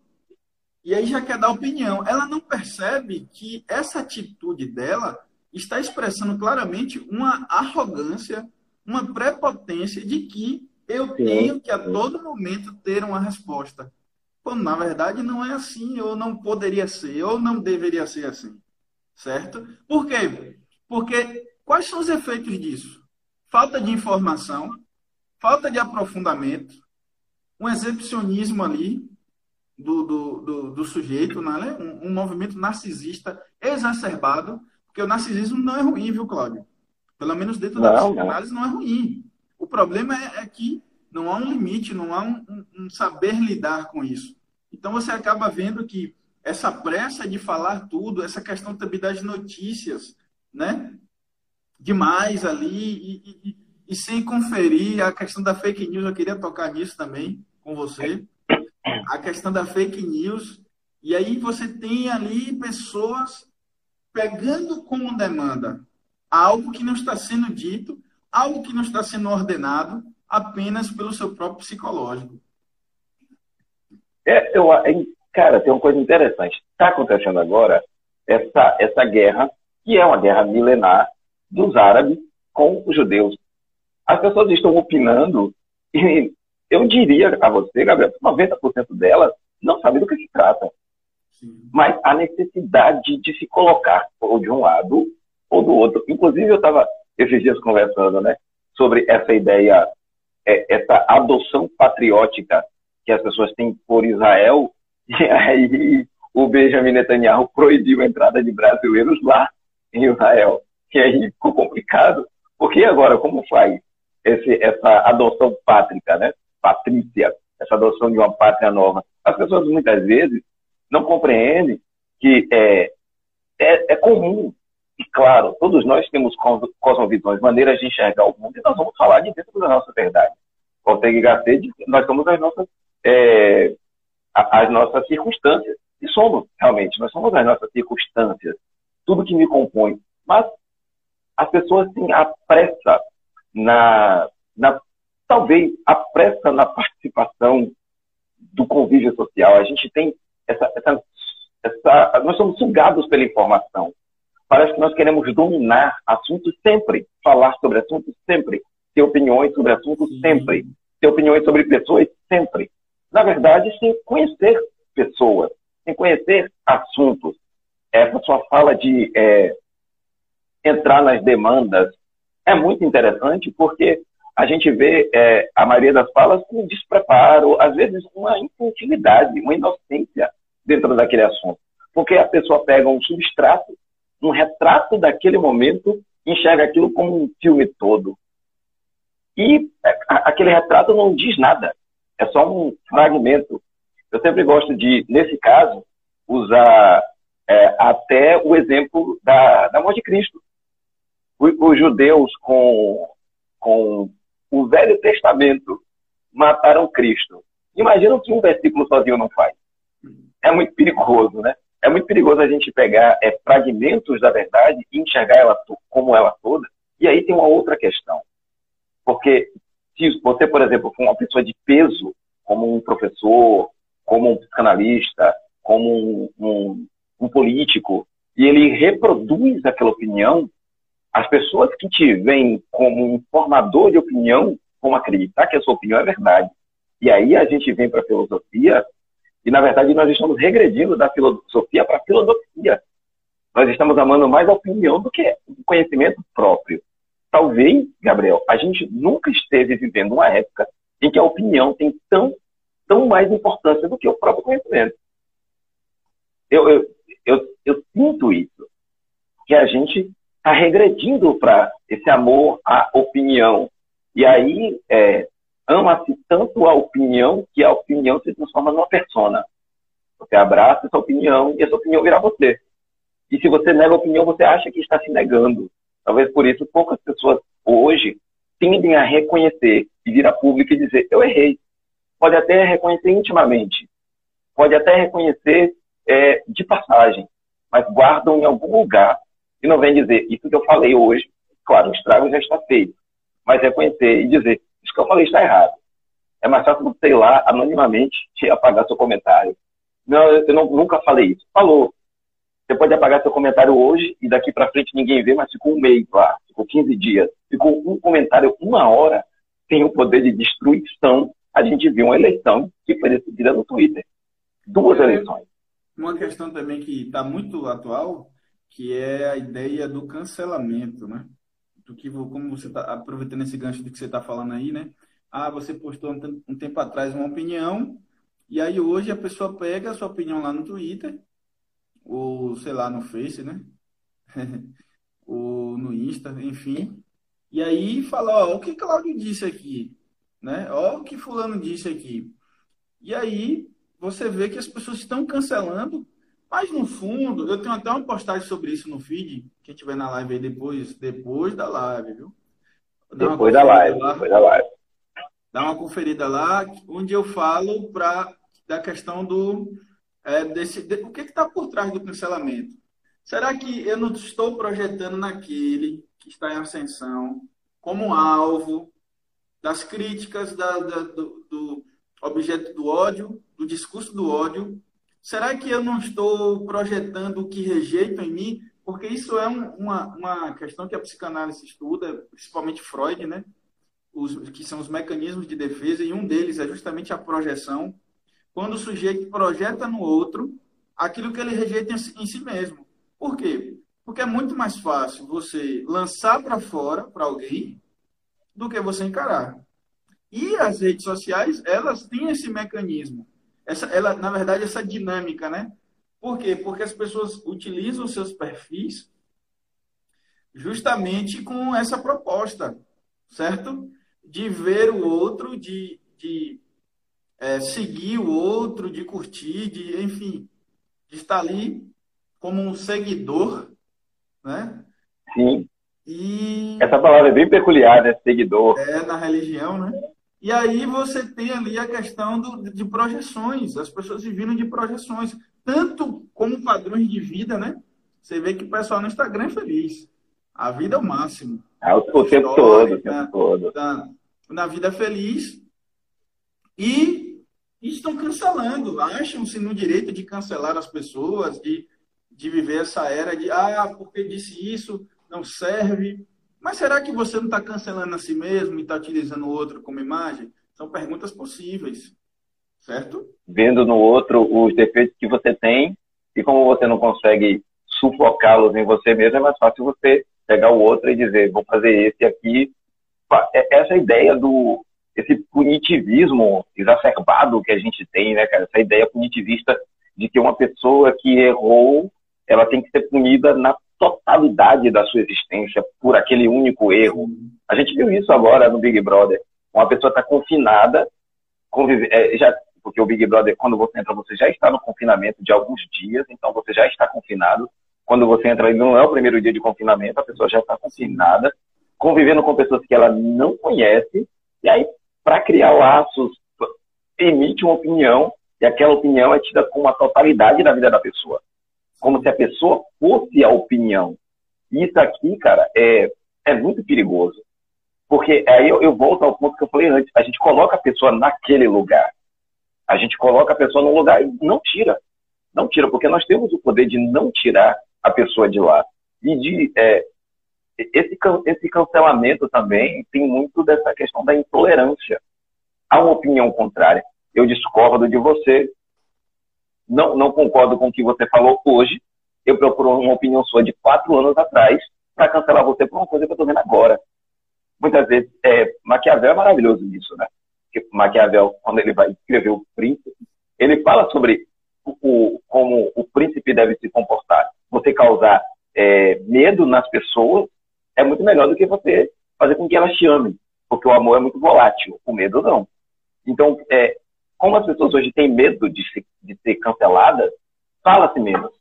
e aí já quer dar opinião. Ela não percebe que essa atitude dela está expressando claramente uma arrogância, uma prepotência de que eu tenho que a todo momento ter uma resposta. Quando na verdade não é assim, ou não poderia ser, ou não deveria ser assim. Certo? Por quê? Porque quais são os efeitos disso? Falta de informação, falta de aprofundamento, um exibicionismo ali do, do, do, do sujeito, né? um, um movimento narcisista exacerbado, porque o narcisismo não é ruim, viu, Cláudio? Pelo menos dentro da psicanálise não é ruim. O problema é, é que não há um limite, não há um, um, um, saber lidar com isso. Então você acaba vendo que essa pressa de falar tudo, essa questão também das notícias, né? Demais ali e, e, e sem conferir a questão da fake news, eu queria tocar nisso também com você. A questão da fake news. E aí você tem ali pessoas pegando como demanda algo que não está sendo dito, algo que não está sendo ordenado apenas pelo seu próprio psicológico.
É, eu, cara, tem uma coisa interessante. Está acontecendo agora essa, essa guerra, que é uma guerra milenar dos árabes com os judeus. As pessoas estão opinando e eu diria a você, Gabriel, 90% delas não sabem do que se trata. Mas a necessidade de se colocar ou de um lado ou do outro. Inclusive, eu estava esses dias conversando né, sobre essa ideia, é, essa adoção patriótica que as pessoas têm por Israel, e aí o Benjamin Netanyahu proibiu a entrada de brasileiros lá em Israel. E aí ficou complicado. Porque agora, como faz esse, essa adoção pátrica, né? Patrícia, essa adoção de uma pátria nova? As pessoas muitas vezes não compreendem que é, é, é comum e claro, todos nós temos cosmovisões, maneiras de enxergar o mundo, e nós vamos falar de dentro da nossa verdade. Ortega e Gasset, nós somos as nossas, é, as nossas circunstâncias. E somos, realmente, nós somos as nossas circunstâncias. Tudo que me compõe. Mas as pessoas têm a pressa na, na talvez a pressa na participação do convívio social. A gente tem essa, essa, essa, nós somos sugados pela informação. Parece que nós queremos dominar assuntos sempre, falar sobre assuntos sempre, ter opiniões sobre assuntos sempre, ter opiniões sobre pessoas sempre. Na verdade, sem conhecer pessoas, sem conhecer assuntos. Essa sua fala de é, entrar nas demandas é muito interessante porque a gente vê é, a maioria das falas com despreparo, às vezes uma infantilidade, uma inocência dentro daquele assunto. Porque a pessoa pega um substrato um retrato daquele momento, enxerga aquilo como um filme todo. E aquele retrato não diz nada, é só um fragmento. Eu sempre gosto de, nesse caso, usar é, até o exemplo da, da morte de Cristo. Os, os judeus, com, com o Velho Testamento, mataram Cristo. Imagina o que um versículo sozinho não faz. é muito perigoso, né? É muito perigoso a gente pegar é, fragmentos da verdade e enxergar ela como ela toda. E aí tem uma outra questão. Porque se você, por exemplo, for uma pessoa de peso, como um professor, como um psicanalista, como um, um, um político, e ele reproduz aquela opinião, as pessoas que te veem como um formador de opinião vão acreditar que a sua opinião é verdade. E aí a gente vem para a filosofia e, na verdade, nós estamos regredindo da filosofia para a filosofia. Nós estamos amando mais a opinião do que o conhecimento próprio. Talvez, Gabriel, a gente nunca esteve vivendo uma época em que a opinião tem tão, tão mais importância do que o próprio conhecimento. Eu, eu, eu, eu sinto isso, que a gente está regredindo para esse amor à opinião. E aí é, ama-se tanto a opinião que a opinião se transforma numa persona. Você abraça essa opinião e essa opinião vira você. E se você nega a opinião, você acha que está se negando. Talvez por isso poucas pessoas hoje tendem a reconhecer e vir a público e dizer: eu errei. Pode até reconhecer intimamente, pode até reconhecer é, de passagem, mas guardam em algum lugar e não vem dizer: isso que eu falei hoje, claro, o estrago já está feito, mas reconhecer e dizer: que eu falei está errado. É mais fácil você ir lá anonimamente e apagar seu comentário. Não, eu não, nunca falei isso. Falou. Você pode apagar seu comentário hoje e daqui para frente ninguém vê, mas ficou um mês lá, ficou 15 dias, ficou um comentário, uma hora, tem o poder de destruição. A gente viu uma eleição que foi decidida no Twitter. Duas é, eleições.
Uma questão também que está muito atual, que é a ideia do cancelamento, né? Do que, como você está aproveitando esse gancho do que você está falando aí, né? Ah, você postou um tempo atrás uma opinião, e aí hoje a pessoa pega a sua opinião lá no Twitter ou sei lá, no Face, né? ou no Insta, enfim. E aí fala, ó, o que Claudio disse aqui, né? Ó, o que fulano disse aqui. E aí você vê que as pessoas estão cancelando, mas no fundo, eu tenho até uma postagem sobre isso no feed, quem tiver na live aí depois, depois da live, viu?
depois da live, lá, depois da live.
Dá uma conferida lá, onde eu falo pra, da questão do é, desse, de, o que está por trás do cancelamento? Será que eu não estou projetando naquele que está em ascensão como alvo das críticas da, da, do, do objeto do ódio, do discurso do ódio? Será que eu não estou projetando o que rejeito em mim? Porque isso é um, uma, uma questão que a psicanálise estuda, principalmente Freud, né? Os, que são os mecanismos de defesa, e um deles é justamente a projeção quando o sujeito projeta no outro aquilo que ele rejeita em si mesmo. Por quê? Porque é muito mais fácil você lançar para fora para alguém do que você encarar. E as redes sociais, elas têm esse mecanismo. Essa, ela, na verdade, essa dinâmica, né? Por quê? Porque as pessoas utilizam seus perfis justamente com essa proposta, certo? De ver o outro, de, de é, seguir o outro, de curtir, de, enfim, de estar ali como um seguidor, né?
Sim.
E...
Essa palavra é bem peculiar, né? Seguidor.
É, na religião, né? E aí você tem ali a questão do, de projeções, as pessoas vivendo de projeções, tanto como padrões de vida, né? Você vê que o pessoal no Instagram é feliz. A vida é o máximo.
É, o, tempo todo, o tempo todo.
Na, na vida feliz. E e estão cancelando, acham-se no direito de cancelar as pessoas, de, de viver essa era de, ah, porque disse isso, não serve. Mas será que você não está cancelando a si mesmo e está utilizando o outro como imagem? São perguntas possíveis, certo?
Vendo no outro os defeitos que você tem e como você não consegue sufocá-los em você mesmo, é mais fácil você pegar o outro e dizer, vou fazer esse aqui. É, essa ideia do esse punitivismo exacerbado que a gente tem, né, cara? Essa ideia punitivista de que uma pessoa que errou, ela tem que ser punida na totalidade da sua existência por aquele único erro. A gente viu isso agora no Big Brother. Uma pessoa está confinada, convive, é, já, porque o Big Brother, quando você entra, você já está no confinamento de alguns dias, então você já está confinado. Quando você entra, não é o primeiro dia de confinamento, a pessoa já está confinada, convivendo com pessoas que ela não conhece, e aí para criar laços, emite uma opinião E aquela opinião é tida como a totalidade da vida da pessoa. Como se a pessoa fosse a opinião. Isso aqui, cara, é, é muito perigoso. Porque aí eu, eu volto ao ponto que eu falei antes. A gente coloca a pessoa naquele lugar. A gente coloca a pessoa no lugar e não tira. Não tira, porque nós temos o poder de não tirar a pessoa de lá. E de é, esse, esse cancelamento também tem muito dessa questão da intolerância. Há uma opinião contrária. Eu discordo de você, não, não concordo com o que você falou hoje, eu procuro uma opinião sua de quatro anos atrás para cancelar você por uma coisa que eu estou vendo agora. Muitas vezes, é, Maquiavel é maravilhoso nisso, né? Porque Maquiavel, quando ele vai escrever o príncipe, ele fala sobre o, o como o príncipe deve se comportar. Você causar é, medo nas pessoas é muito melhor do que você fazer com que elas te amem, porque o amor é muito volátil, o medo não. Então, é, como as pessoas hoje têm medo de, se, de ser canceladas, fala-se menos.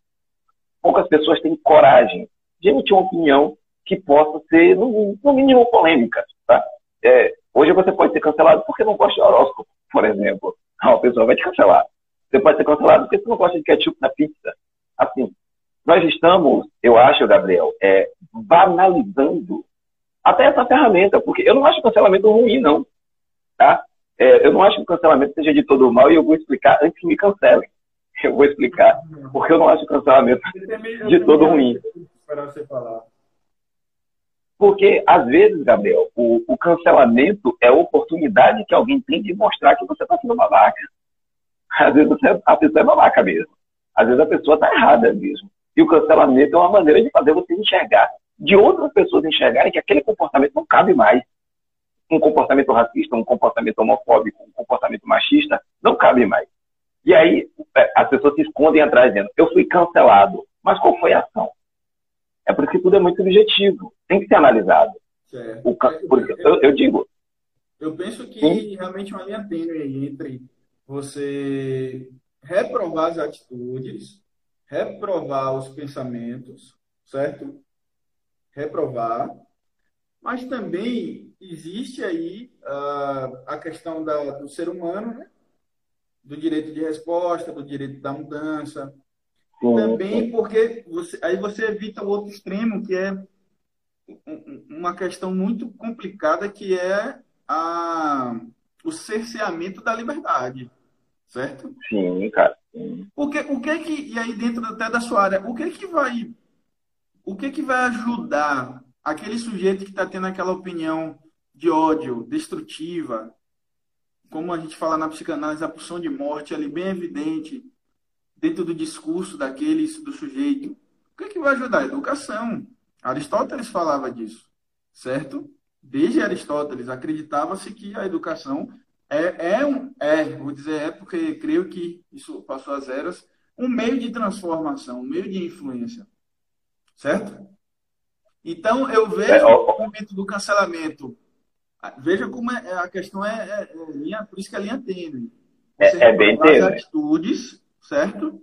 Poucas pessoas têm coragem de emitir uma opinião que possa ser, no, no mínimo, polêmica. Tá? É, hoje você pode ser cancelado porque não gosta de horóscopo, por exemplo. Uma pessoa vai te cancelar. Você pode ser cancelado porque você não gosta de ketchup na pizza. Assim, nós estamos, eu acho, Gabriel, é, banalizando até essa ferramenta, porque eu não acho cancelamento ruim, não. Tá? É, eu não acho que o cancelamento seja de todo mal e eu vou explicar antes que me cancelem. Eu vou explicar porque eu não acho o cancelamento de todo ruim. Porque, às vezes, Gabriel, o, o, cancelamento é a oportunidade que alguém tem de mostrar que você está sendo babaca. Às vezes você, a pessoa é babaca mesmo. Às vezes a pessoa está errada mesmo. E o cancelamento é uma maneira de fazer você enxergar, de outras pessoas enxergarem que aquele comportamento não cabe mais. Um comportamento racista, um comportamento homofóbico, um comportamento machista, não cabe mais. E aí é, as pessoas se escondem atrás dizendo, eu fui cancelado. Mas qual foi a ação? É porque tudo é muito subjetivo, tem que ser analisado. O, porque, eu, eu, digo.
Eu penso que hum? realmente uma linha tênue entre você reprovar as atitudes reprovar os pensamentos, certo? Reprovar. Mas também existe aí uh, a questão da, do ser humano, né? do direito de resposta, do direito da mudança. Também porque você, aí você evita o outro extremo, que é uma questão muito complicada, que é a, o cerceamento da liberdade, certo?
Sim, cara.
O que, o que é que, e aí dentro até da sua área, o que é que vai, o que é que vai ajudar aquele sujeito que está tendo aquela opinião de ódio, destrutiva, como a gente fala na psicanálise, a pulsão de morte ali bem evidente dentro do discurso daquele do sujeito. O que é que vai ajudar? A educação. Aristóteles falava disso, certo? Desde Aristóteles acreditava-se que a educação é, é, um, é, vou dizer é porque creio que isso passou às eras, um meio de transformação, um meio de influência. Certo? Então, eu vejo é, o momento do cancelamento. Veja como é, a questão é, é, é, linha, por isso que a linha tênue.
Você é, é bem tênue.
atitudes, certo?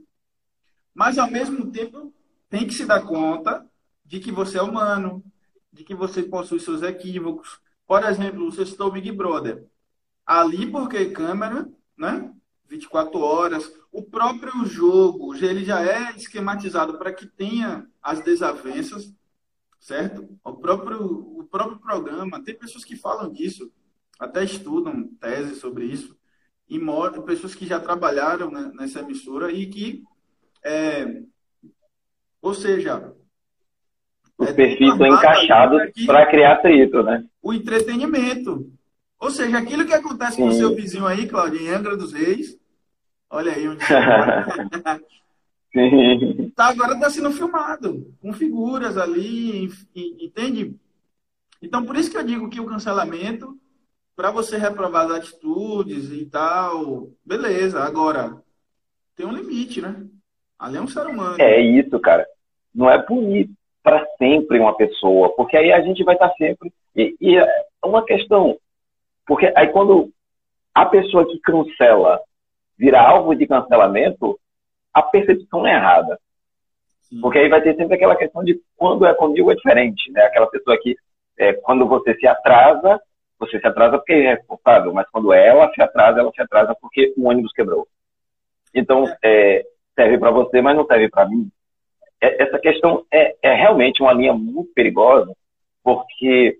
Mas, ao mesmo tempo, tem que se dar conta de que você é humano, de que você possui seus equívocos. Por exemplo, você citou o Big Brother ali porque câmera, né? 24 horas. O próprio jogo, ele já é esquematizado para que tenha as desavenças, certo? O próprio, o próprio programa, tem pessoas que falam disso, até estudam tese sobre isso, e pessoas que já trabalharam né, nessa emissora e que, é, ou seja,
os é, perfis estão encaixados para criar atrito, né?
O entretenimento. Ou seja, aquilo que acontece com o seu vizinho aí, Claudio, em Angra dos Reis, olha aí onde tá, agora está sendo filmado, com figuras ali, entende? Então, por isso que eu digo que o cancelamento, para você reprovar as atitudes e tal, beleza, agora, tem um limite, né? Ali é um ser humano.
É isso, cara. Não é punir para sempre uma pessoa, porque aí a gente vai estar tá sempre. E, e é uma questão, porque aí quando a pessoa que cancela vira alvo de cancelamento, a percepção é errada. Sim. Porque aí vai ter sempre aquela questão de quando é comigo é diferente, né? Aquela pessoa que, é, quando você se atrasa, você se atrasa porque é responsável, mas quando ela se atrasa, ela se atrasa porque o ônibus quebrou. Então, é, serve para você, mas não serve para mim. É, essa questão é, é realmente uma linha muito perigosa, porque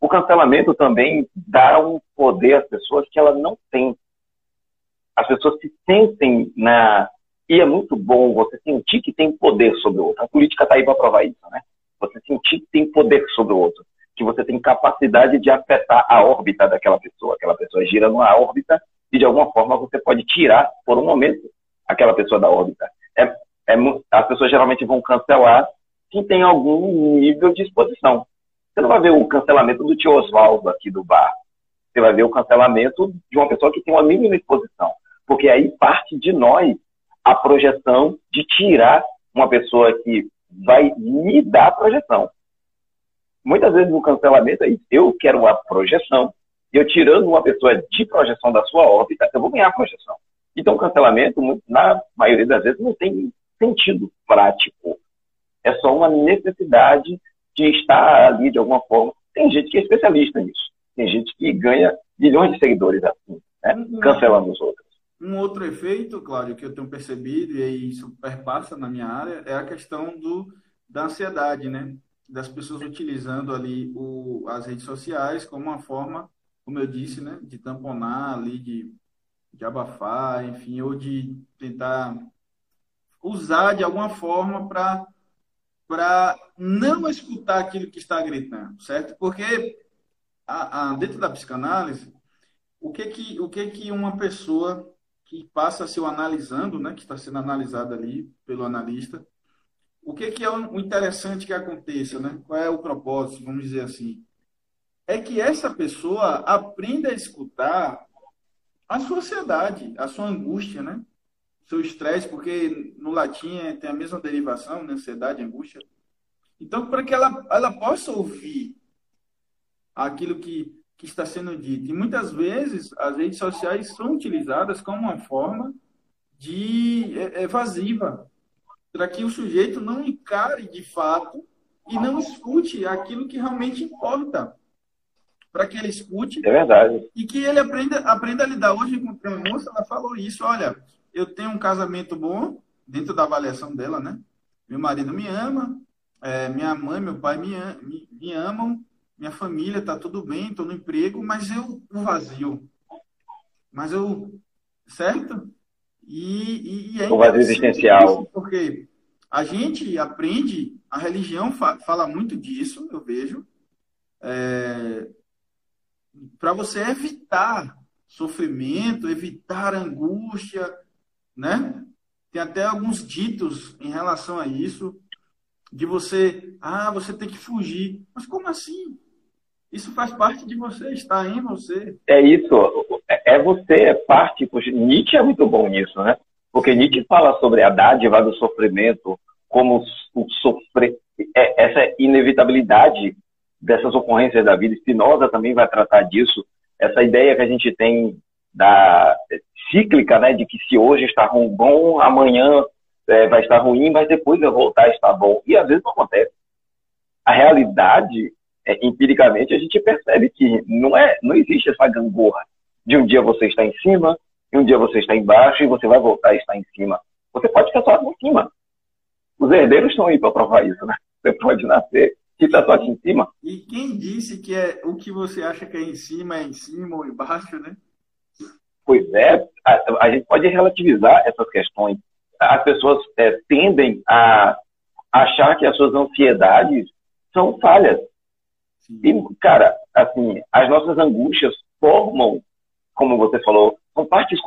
o cancelamento também dá um poder às pessoas que ela não tem. As pessoas se sentem na. E é muito bom você sentir que tem poder sobre o outro. A política está aí para provar isso, né? Você sentir que tem poder sobre o outro. Que você tem capacidade de afetar a órbita daquela pessoa. Aquela pessoa gira numa órbita e, de alguma forma, você pode tirar, por um momento, aquela pessoa da órbita. É, é, as pessoas geralmente vão cancelar quem tem algum nível de exposição. Você não vai ver o cancelamento do tio Oswaldo aqui do bar. Você vai ver o cancelamento de uma pessoa que tem uma mínima exposição. Porque aí parte de nós a projeção de tirar uma pessoa que vai me dar projeção. Muitas vezes no cancelamento é isso. Eu quero uma projeção. Eu tirando uma pessoa de projeção da sua órbita, eu vou ganhar projeção. Então, o cancelamento, na maioria das vezes, não tem sentido prático. É só uma necessidade de estar ali de alguma forma. Tem gente que é especialista nisso. Tem gente que ganha milhões de seguidores assim, né? Uhum. cancelando os outros.
Um outro efeito, Cláudio, que eu tenho percebido, e isso perpassa na minha área, é a questão do, da ansiedade, né? Das pessoas utilizando ali o, as redes sociais como uma forma, como eu disse, né? De tamponar ali, de, de abafar, enfim, ou de tentar usar de alguma forma para para não escutar aquilo que está gritando, certo? Porque a, a, dentro da psicanálise, o que que o que que uma pessoa que passa a ser analisando, né, que está sendo analisada ali pelo analista, o que que é o interessante que aconteça, né? Qual é o propósito, vamos dizer assim? É que essa pessoa aprenda a escutar a sua ansiedade, a sua angústia, né? seu estresse, porque no latim é, tem a mesma derivação, né? ansiedade, angústia. Então, para que ela, ela possa ouvir aquilo que, que está sendo dito. E muitas vezes as redes sociais são utilizadas como uma forma de é, evasiva, para que o sujeito não encare de fato e não escute aquilo que realmente importa. Para que ele escute.
É verdade.
E que ele aprenda, aprenda a lidar. Hoje, com uma moça, ela falou isso: olha, eu tenho um casamento bom, dentro da avaliação dela, né? Meu marido me ama, é, minha mãe, meu pai me, me, me amam, minha família tá tudo bem, estou no emprego, mas eu o vazio. Mas eu. Certo? E, e, e
é o vazio existencial.
Porque a gente aprende, a religião fa fala muito disso, eu vejo, é, para você evitar sofrimento, evitar angústia, né? Tem até alguns ditos em relação a isso, de você, ah, você tem que fugir. Mas como assim? Isso faz parte de você, está em você.
É isso, é, é você, é parte. Nietzsche é muito bom nisso, né? Porque Nietzsche fala sobre a dádiva do sofrimento, como o sofrer, é, essa inevitabilidade dessas ocorrências da vida. Spinoza também vai tratar disso. Essa ideia que a gente tem da cíclica, né, de que se hoje está bom, amanhã é, vai estar ruim, mas depois vai voltar a estar bom. E às vezes não acontece. A realidade, é, empiricamente, a gente percebe que não é, não existe essa gangorra de um dia você está em cima e um dia você está embaixo e você vai voltar a estar em cima. Você pode ficar só em cima. Os herdeiros estão aí para provar isso, né? Você pode nascer e está só aqui em cima.
E quem disse que é o que você acha que é em cima é em cima ou embaixo, né?
Pois é, a, a gente pode relativizar essas questões. As pessoas é, tendem a achar que as suas ansiedades são falhas. E, cara, assim, as nossas angústias formam, como você falou, são partes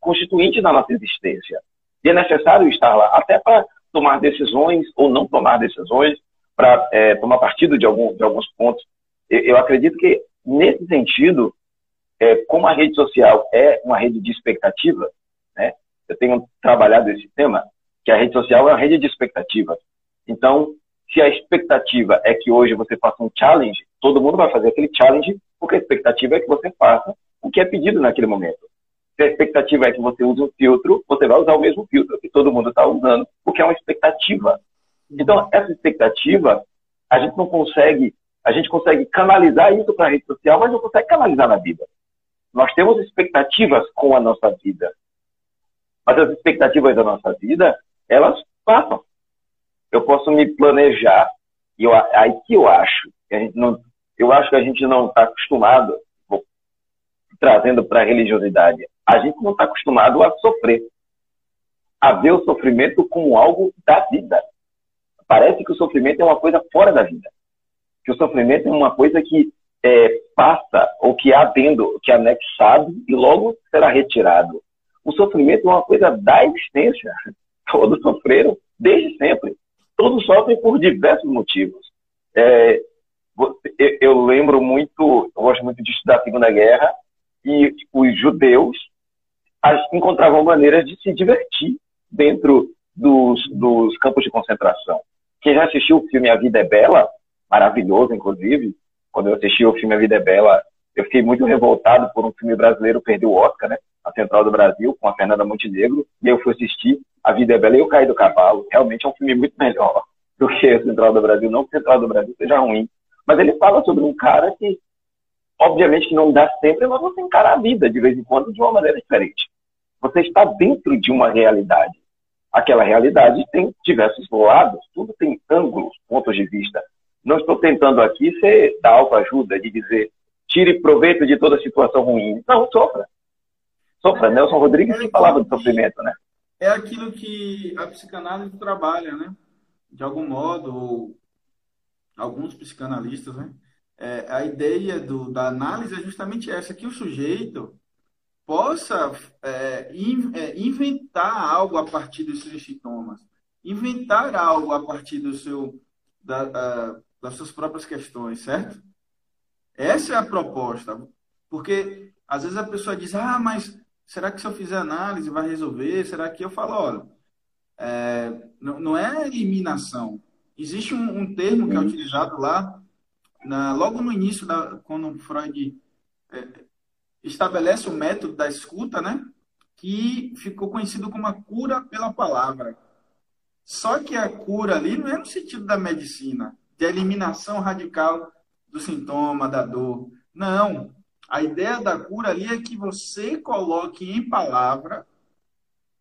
constituintes da nossa existência. E é necessário estar lá, até para tomar decisões ou não tomar decisões, para é, tomar partido de, algum, de alguns pontos. Eu, eu acredito que, nesse sentido, é, como a rede social é uma rede de expectativa, né? Eu tenho trabalhado esse tema, que a rede social é uma rede de expectativa. Então, se a expectativa é que hoje você faça um challenge, todo mundo vai fazer aquele challenge, porque a expectativa é que você faça o que é pedido naquele momento. Se a expectativa é que você use um filtro, você vai usar o mesmo filtro que todo mundo está usando, porque é uma expectativa. Então, essa expectativa, a gente não consegue, a gente consegue canalizar isso para a rede social, mas não consegue canalizar na vida. Nós temos expectativas com a nossa vida. Mas as expectativas da nossa vida, elas passam. Eu posso me planejar, e eu, aí que eu acho que a gente não, eu acho que a gente não está acostumado, vou, trazendo para a religiosidade, a gente não está acostumado a sofrer, a ver o sofrimento como algo da vida. Parece que o sofrimento é uma coisa fora da vida, que o sofrimento é uma coisa que é, passa ou que há dentro, que é anexado e logo será retirado. O sofrimento é uma coisa da existência. Todos sofreram desde sempre. Todos sofrem por diversos motivos. É, eu lembro muito, eu gosto muito de estudar a Segunda Guerra, e os judeus encontravam maneiras de se divertir dentro dos, dos campos de concentração. Quem já assistiu o filme A Vida é Bela, maravilhoso, inclusive, quando eu assisti o filme A Vida é Bela, eu fiquei muito revoltado por um filme brasileiro perder o Oscar, né? A Central do Brasil, com a Fernanda Montenegro, e eu fui assistir A Vida é Bela e eu caí do cavalo. Realmente é um filme muito melhor do que a Central do Brasil. Não que Central do Brasil seja ruim, mas ele fala sobre um cara que, obviamente, não dá sempre, mas você encara a vida de vez em quando de uma maneira diferente. Você está dentro de uma realidade. Aquela realidade tem diversos lados, tudo tem ângulos, pontos de vista. Não estou tentando aqui ser da autoajuda, de dizer tire proveito de toda situação ruim. Não, sofra. Sofra. Nelson Rodrigues é, falava de sofrimento, né?
É aquilo que a psicanálise trabalha, né? De algum modo, alguns psicanalistas, né? É, a ideia do, da análise é justamente essa, que o sujeito possa é, in, é, inventar algo a partir dos seus sintomas, inventar algo a partir do seu, da, da, das suas próprias questões, certo? Essa é a proposta. Porque às vezes a pessoa diz, ah, mas será que se eu fizer análise vai resolver? Será que eu falo, olha, é, não, não, é eliminação. Existe um, um, termo que é utilizado lá, na, logo no início, da, quando Freud é, estabelece o método da escuta, né? Que ficou conhecido como a cura pela palavra. Só que a cura ali não é no sentido da medicina de eliminação radical do sintoma, da dor. Não. A ideia da cura ali é que você coloque em palavra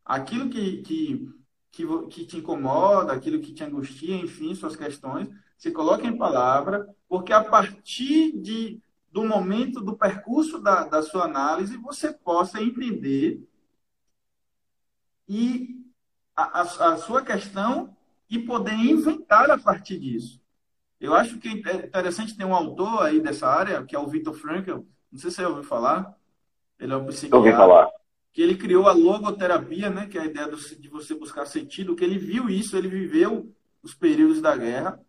aquilo que, que, que, que te incomoda, aquilo que te angustia, enfim, suas questões. Se coloque em palavra, porque a partir de, do momento, do percurso da, da sua análise, você possa entender e a, a, a sua questão e poder inventar a partir disso. Eu acho que é interessante ter um autor aí dessa área, que é o Victor Frankl. Não sei se você ouviu falar. Ele é um psiquiatra.
Ouvi falar.
Que ele criou a logoterapia, né? Que é a ideia de você buscar sentido. Que ele viu isso, ele viveu os períodos da guerra,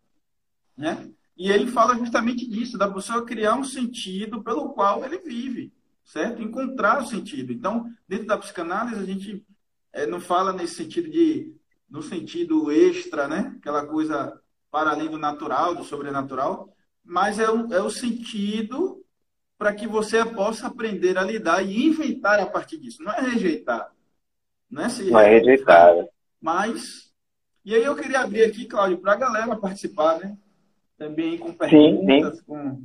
né? E ele fala justamente disso, da pessoa criar um sentido pelo qual ele vive, certo? Encontrar o sentido. Então, dentro da psicanálise, a gente é, não fala nesse sentido de, no sentido extra, né? Aquela coisa para além do natural, do sobrenatural, mas é o, é o sentido para que você possa aprender a lidar e inventar a partir disso. Não é rejeitar. Não é, se
não é rejeitar. Né?
Mas. E aí eu queria abrir aqui, Cláudio, para a galera participar, né? Também com perguntas, sim, sim. Com,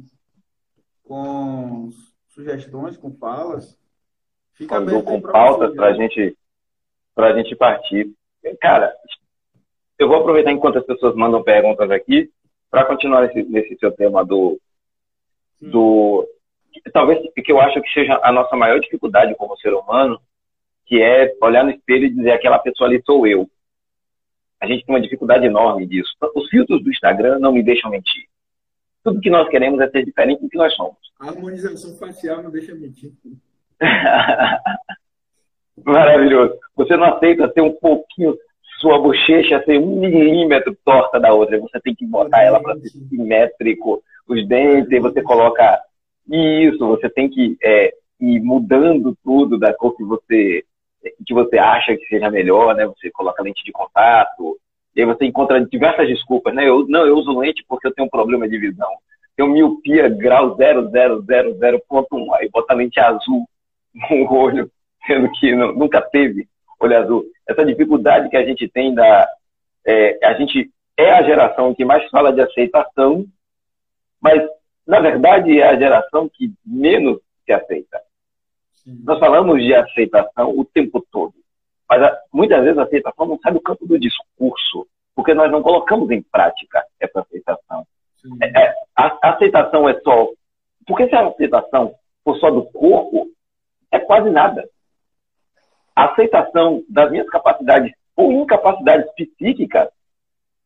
com sugestões, com falas.
Fica Quando com pautas para gente, a gente partir. Cara, eu vou aproveitar enquanto as pessoas mandam perguntas aqui para continuar nesse, nesse, seu tema do, do talvez que eu acho que seja a nossa maior dificuldade como ser humano, que é olhar no espelho e dizer aquela pessoa ali sou eu. A gente tem uma dificuldade enorme disso. Os filtros do Instagram não me deixam mentir. Tudo que nós queremos é ser diferente do que nós somos.
A harmonização facial não deixa mentir.
Maravilhoso. Você não aceita ter um pouquinho sua bochecha ser um milímetro torta da outra. Você tem que botar ela para ser simétrico, os dentes, você coloca isso, você tem que é, ir mudando tudo da cor que você que você acha que seja melhor, né? Você coloca lente de contato, e aí você encontra diversas desculpas, né? Eu, não, eu uso lente porque eu tenho um problema de visão. Tenho miopia grau 0000.1, aí bota lente azul no olho, sendo que não, nunca teve olho azul. Essa dificuldade que a gente tem da. É, a gente é a geração que mais fala de aceitação, mas, na verdade, é a geração que menos se aceita. Sim. Nós falamos de aceitação o tempo todo. Mas muitas vezes a aceitação não sai do campo do discurso, porque nós não colocamos em prática essa aceitação. É, é, a, a aceitação é só. Porque se a aceitação for só do corpo, é quase nada. A aceitação das minhas capacidades ou incapacidades psíquicas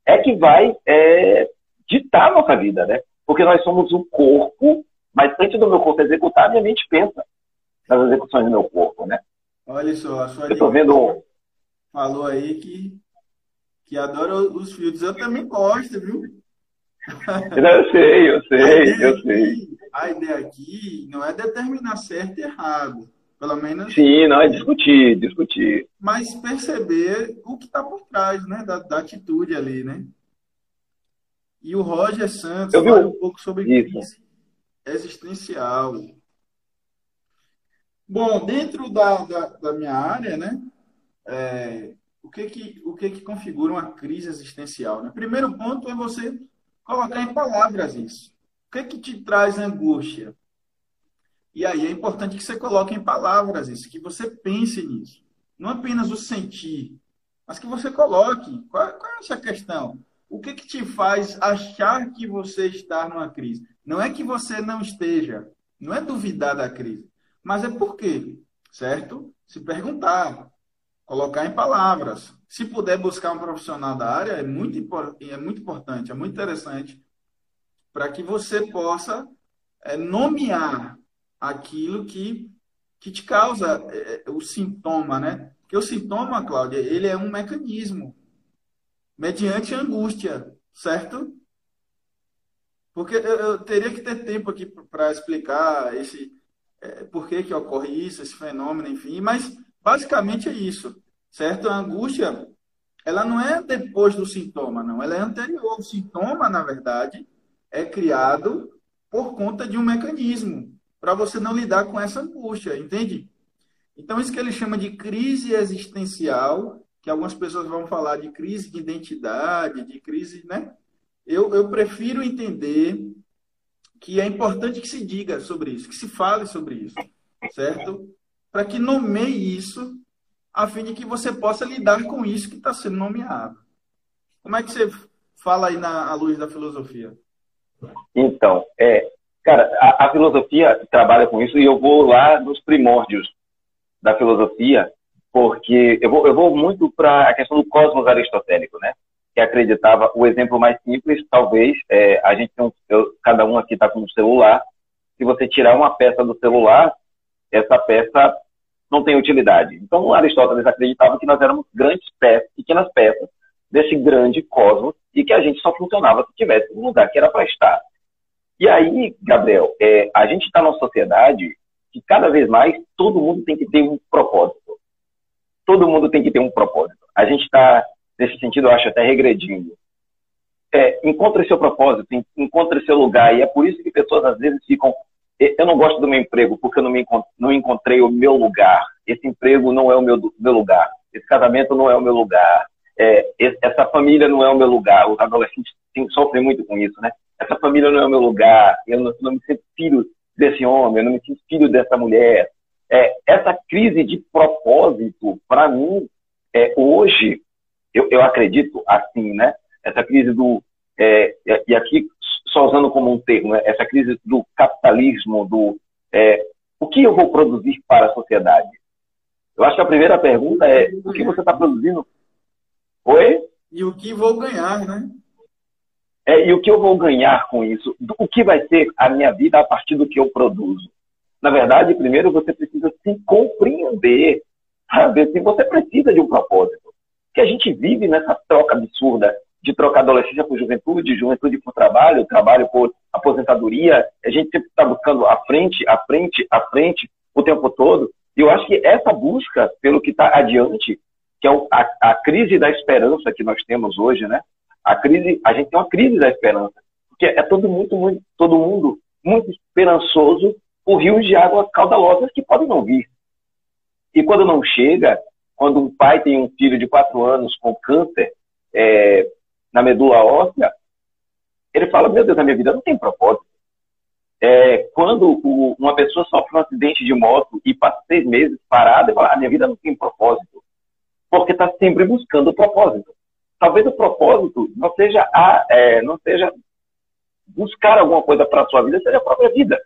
é que vai é, ditar a nossa vida, né? Porque nós somos um corpo, mas antes do meu corpo executar, minha mente pensa nas execuções do meu corpo, né?
Olha só, a sua
Eu tô vendo...
falou aí que, que adora os filtros. Eu também gosto, viu?
Eu sei, eu sei, eu
aqui,
sei.
A ideia aqui não é determinar certo e errado. Pelo menos.
Sim, não é discutir, discutir.
Mas perceber o que está por trás, né? Da, da, atitude ali, né? E o Roger Santos
eu
fala um pouco sobre
Isso.
crise existencial. Bom, dentro da, da, da minha área, né? É, o que que, o que que configura uma crise existencial? Né? Primeiro ponto é você colocar em palavras isso. O que que te traz angústia? E aí é importante que você coloque em palavras isso, que você pense nisso. Não apenas o sentir, mas que você coloque. Qual, qual é essa questão? O que, que te faz achar que você está numa crise? Não é que você não esteja, não é duvidar da crise, mas é por quê, certo? Se perguntar, colocar em palavras. Se puder buscar um profissional da área, é muito, é muito importante, é muito interessante, para que você possa é, nomear aquilo que, que te causa é, o sintoma, né? Porque o sintoma, Cláudia, ele é um mecanismo mediante angústia, certo? Porque eu, eu teria que ter tempo aqui para explicar esse é, por que, que ocorre isso, esse fenômeno, enfim, mas basicamente é isso, certo? A angústia, ela não é depois do sintoma, não, ela é anterior. O sintoma, na verdade, é criado por conta de um mecanismo para você não lidar com essa angústia, entende? Então, isso que ele chama de crise existencial, que algumas pessoas vão falar de crise de identidade, de crise, né? Eu, eu prefiro entender que é importante que se diga sobre isso, que se fale sobre isso, certo? Para que nomeie isso, a fim de que você possa lidar com isso que está sendo nomeado. Como é que você fala aí na à luz da filosofia?
Então, é, cara, a, a filosofia trabalha com isso e eu vou lá nos primórdios da filosofia, porque eu vou, eu vou muito para a questão do cosmos aristotélico, né? que acreditava, o exemplo mais simples, talvez, é, a gente eu, cada um aqui está com um celular, se você tirar uma peça do celular, essa peça não tem utilidade. Então, Aristóteles acreditava que nós éramos grandes peças, pequenas peças desse grande cosmos e que a gente só funcionava se tivesse um lugar que era para estar. E aí, Gabriel, é, a gente está numa sociedade que cada vez mais todo mundo tem que ter um propósito. Todo mundo tem que ter um propósito. A gente está nesse sentido, eu acho até regredindo. É, encontre seu propósito, encontre seu lugar, e é por isso que pessoas às vezes ficam. Eu não gosto do meu emprego porque eu não, me não encontrei o meu lugar. Esse emprego não é o meu, meu lugar. Esse casamento não é o meu lugar. É, essa família não é o meu lugar. Os adolescentes sofrem muito com isso, né? Essa família não é o meu lugar. Eu não, não me sinto filho desse homem, eu não me sinto filho dessa mulher. É, essa crise de propósito, para mim, é, hoje, eu, eu acredito assim, né? Essa crise do. É, e aqui, só usando como um termo, né? essa crise do capitalismo, do. É, o que eu vou produzir para a sociedade? Eu acho que a primeira pergunta é: o que você está produzindo? Oi?
E o que vou ganhar, né?
É, e o que eu vou ganhar com isso? O que vai ser a minha vida a partir do que eu produzo? Na verdade, primeiro você precisa se compreender, sabe? Se você precisa de um propósito que a gente vive nessa troca absurda de trocar adolescência por juventude, juventude por trabalho, trabalho por aposentadoria. A gente sempre está buscando a frente, a frente, a frente o tempo todo. E eu acho que essa busca pelo que está adiante, que é a, a, crise da esperança que nós temos hoje, né? A crise, a gente tem uma crise da esperança, porque é todo muito, muito, todo mundo muito esperançoso por rios de água caudalosas que podem não vir. E quando não chega, quando um pai tem um filho de quatro anos com câncer é, na medula óssea, ele fala: Meu Deus, a minha vida não tem propósito. É, quando o, uma pessoa sofre um acidente de moto e passa seis meses parada, ele fala: A minha vida não tem propósito. porque está sempre buscando o propósito. Talvez o propósito não seja a, é, não seja buscar alguma coisa para a sua vida, seja a própria vida.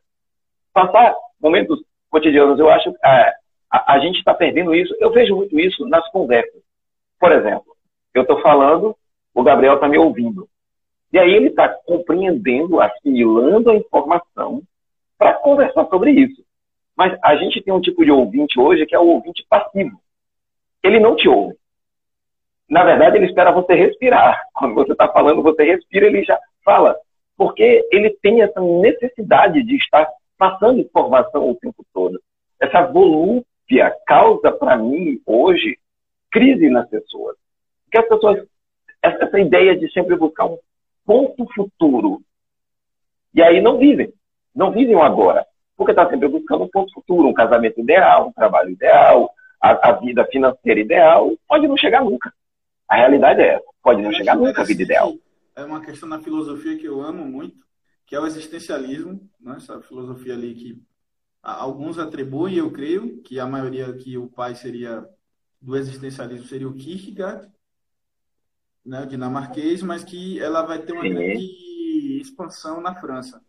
Passar momentos cotidianos, eu acho, é, a, a gente está perdendo isso. Eu vejo muito isso nas conversas. Por exemplo, eu estou falando, o Gabriel está me ouvindo. E aí ele está compreendendo, assimilando a informação para conversar sobre isso. Mas a gente tem um tipo de ouvinte hoje que é o ouvinte passivo. Ele não te ouve. Na verdade, ele espera você respirar. Quando você está falando, você respira, ele já fala. Porque ele tem essa necessidade de estar passando informação o tempo todo. Essa volúpia causa, para mim, hoje, crise nas pessoas. Porque as pessoas, essa ideia de sempre buscar um ponto futuro. E aí não vivem. Não vivem agora. Porque está sempre buscando um ponto futuro, um casamento ideal, um trabalho ideal, a, a, vida financeira ideal. Pode não chegar nunca. A realidade é essa. Pode não chegar nunca a vida ideal.
É uma questão na filosofia que eu amo muito, que é o existencialismo, né? essa filosofia ali que alguns atribuem, eu creio, que a maioria que o pai seria do existencialismo seria o Kierkegaard, né, dinamarquês, mas que ela vai ter uma grande expansão na França.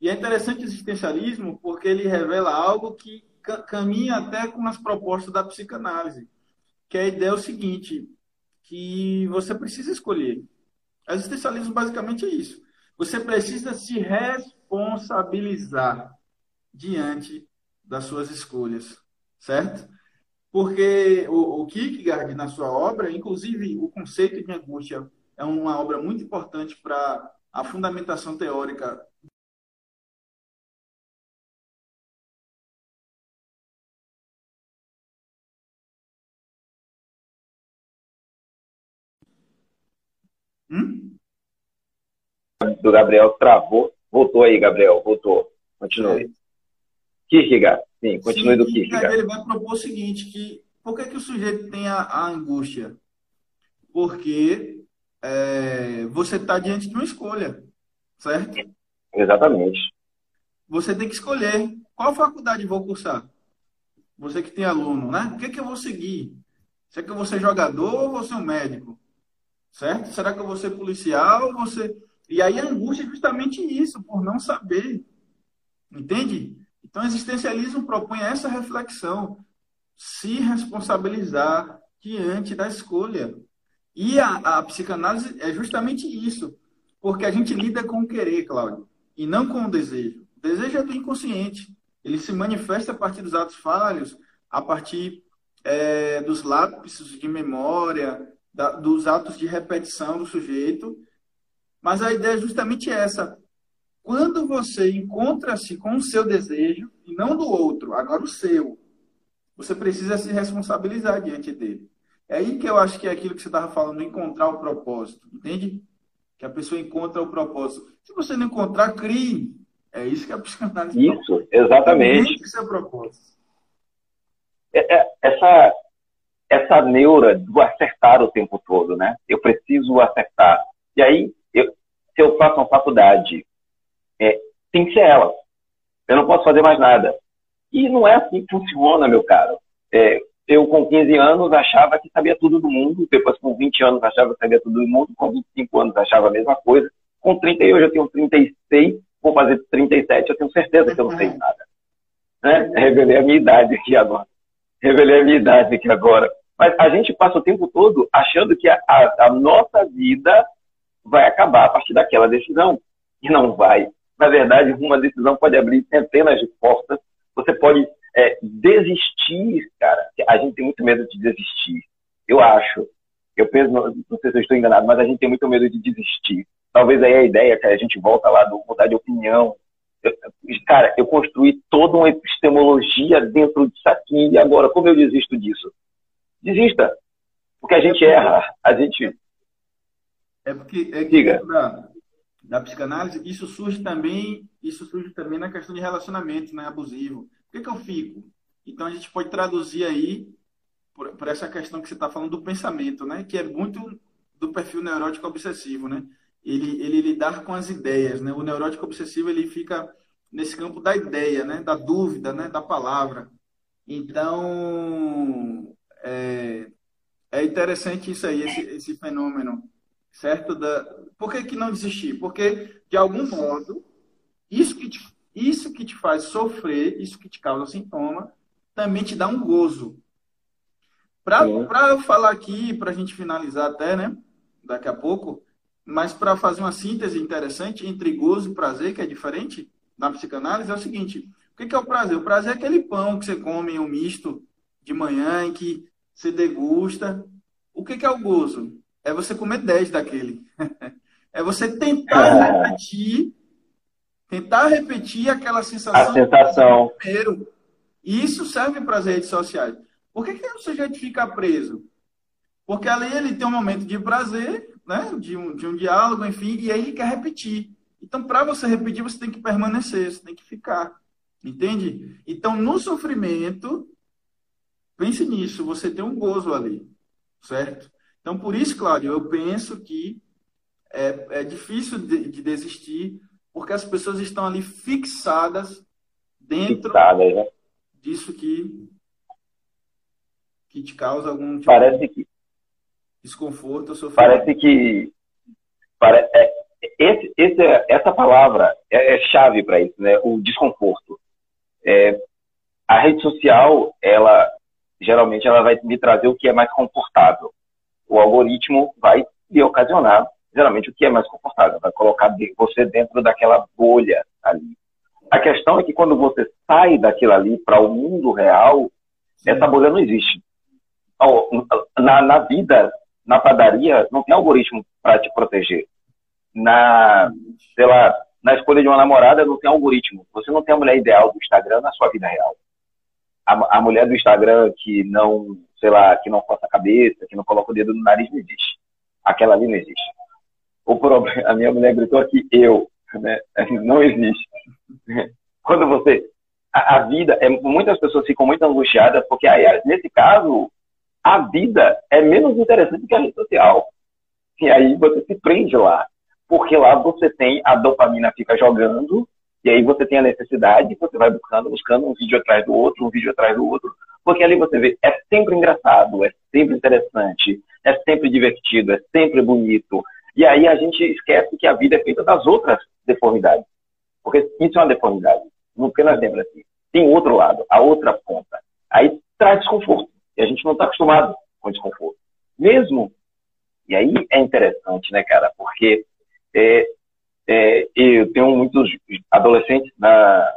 E é interessante o existencialismo porque ele revela algo que caminha até com as propostas da psicanálise, que a ideia é o seguinte, que você precisa escolher. O existencialismo basicamente é isso. Você precisa se responsabilizar diante das suas escolhas, certo? Porque o, o Kierkegaard, na sua obra, inclusive o conceito de angústia é uma obra muito importante para a fundamentação teórica
Hum? Do Gabriel travou. Voltou aí, Gabriel. Voltou. Continue. É. Kierkegaard. Sim, continue Sim, do Kierkegaard.
Ele vai propor o seguinte, que por que, que o sujeito tem a, a angústia? Porque é, você está diante de uma escolha, certo?
Exatamente.
Você tem que escolher qual faculdade vou cursar. Você que tem aluno, né? O que, que eu vou seguir? Será que eu vou ser jogador ou vou ser um médico? Certo? Será que eu vou ser policial ou você... E aí a angústia é justamente isso, por não saber. Entende? Então, o existencialismo propõe essa reflexão, se responsabilizar diante da escolha. E a, a psicanálise é justamente isso, porque a gente lida com o querer, Cláudio, e não com o desejo. O desejo é do inconsciente. Ele se manifesta a partir dos atos falhos, a partir é, dos lápis de memória, da, dos atos de repetição do sujeito. Mas a ideia é justamente essa: quando você encontra-se com o seu desejo, e não do outro, agora o seu, você precisa se responsabilizar diante dele. É aí que eu acho que é aquilo que você estava falando, encontrar o propósito, entende? Que a pessoa encontra o propósito. Se você não encontrar, crie. É isso que a psicanálise
Isso, propõe. exatamente.
Esse é o propósito.
É, é, essa, essa neura do acertar o tempo todo, né? Eu preciso acertar. E aí, se eu faço uma faculdade é, tem que ser ela. Eu não posso fazer mais nada. E não é assim que funciona, meu caro. É, eu, com 15 anos, achava que sabia tudo do mundo. Depois, com 20 anos, achava que sabia tudo do mundo. Com 25 anos, achava a mesma coisa. Com 30, eu já tenho 36. Vou fazer 37, eu tenho certeza que eu não sei nada. Né? Revelei a minha idade aqui agora. Revelei a minha idade aqui agora. Mas a gente passa o tempo todo achando que a, a, a nossa vida vai acabar a partir daquela decisão. E não vai. Na verdade, uma decisão pode abrir centenas de portas. Você pode é, desistir, cara. A gente tem muito medo de desistir. Eu acho. Eu penso, não sei se eu estou enganado, mas a gente tem muito medo de desistir. Talvez aí a ideia que a gente volta lá do mudar de opinião. Cara, eu construí toda uma epistemologia dentro disso aqui e agora, como eu desisto disso? Desista. Porque a gente erra. A gente.
É porque é Diga da psicanálise, isso surge também, isso surge também na questão de relacionamento né, abusivo. Por que, que eu fico? Então a gente pode traduzir aí por, por essa questão que você está falando do pensamento, né? Que é muito do perfil neurótico obsessivo, né? Ele, ele lidar com as ideias, né? O neurótico obsessivo ele fica nesse campo da ideia, né? Da dúvida, né? Da palavra. Então, é, é interessante isso aí, esse, esse fenômeno, certo? Da, por que, que não desistir? Porque, de algum modo, isso que, te, isso que te faz sofrer, isso que te causa sintoma, também te dá um gozo. Para eu falar aqui, para a gente finalizar até, né? Daqui a pouco, mas para fazer uma síntese interessante entre gozo e prazer, que é diferente na psicanálise, é o seguinte: o que é o prazer? O prazer é aquele pão que você come em um misto de manhã, em que você degusta. O que é o gozo? É você comer 10 daquele. é você tentar é. repetir, tentar repetir aquela sensação.
A sensação.
Primeiro. E isso serve para as redes sociais. Por que, que o sujeito fica preso? Porque ali ele tem um momento de prazer, né? de, um, de um diálogo, enfim, e aí ele quer repetir. Então, para você repetir, você tem que permanecer, você tem que ficar. Entende? Então, no sofrimento, pense nisso, você tem um gozo ali, certo? Então, por isso, Cláudio, eu penso que é, é difícil de, de desistir, porque as pessoas estão ali fixadas dentro né? disso que, que te causa algum tipo
Parece de que,
desconforto ou sofrimento.
Parece que pare, é, esse, esse, essa palavra é, é chave para isso, né? O desconforto. É, a rede social, ela geralmente ela vai me trazer o que é mais confortável. O algoritmo vai lhe ocasionar geralmente o que é mais confortável, vai colocar você dentro daquela bolha ali. A questão é que quando você sai daquilo ali para o mundo real, Sim. essa bolha não existe. Na, na vida, na padaria, não tem algoritmo para te proteger na, sei lá, na escolha de uma namorada não tem algoritmo. Você não tem a mulher ideal do Instagram na sua vida real. A, a mulher do Instagram que não, sei lá, que não coça a cabeça, que não coloca o dedo no nariz, não existe. Aquela ali não existe. O problema, a minha mulher gritou aqui, eu, né? Não existe. Quando você, a, a vida, é, muitas pessoas ficam muito angustiadas porque aí, nesse caso, a vida é menos interessante que a rede social. E aí você se prende lá porque lá você tem a dopamina fica jogando, e aí você tem a necessidade, você vai buscando, buscando um vídeo atrás do outro, um vídeo atrás do outro, porque ali você vê, é sempre engraçado, é sempre interessante, é sempre divertido, é sempre bonito. E aí a gente esquece que a vida é feita das outras deformidades. Porque isso é uma deformidade. Não apenas sempre assim. Tem outro lado, a outra ponta. Aí traz desconforto. E a gente não está acostumado com desconforto. Mesmo. E aí é interessante, né, cara? Porque é, é, eu tenho muitos adolescentes na,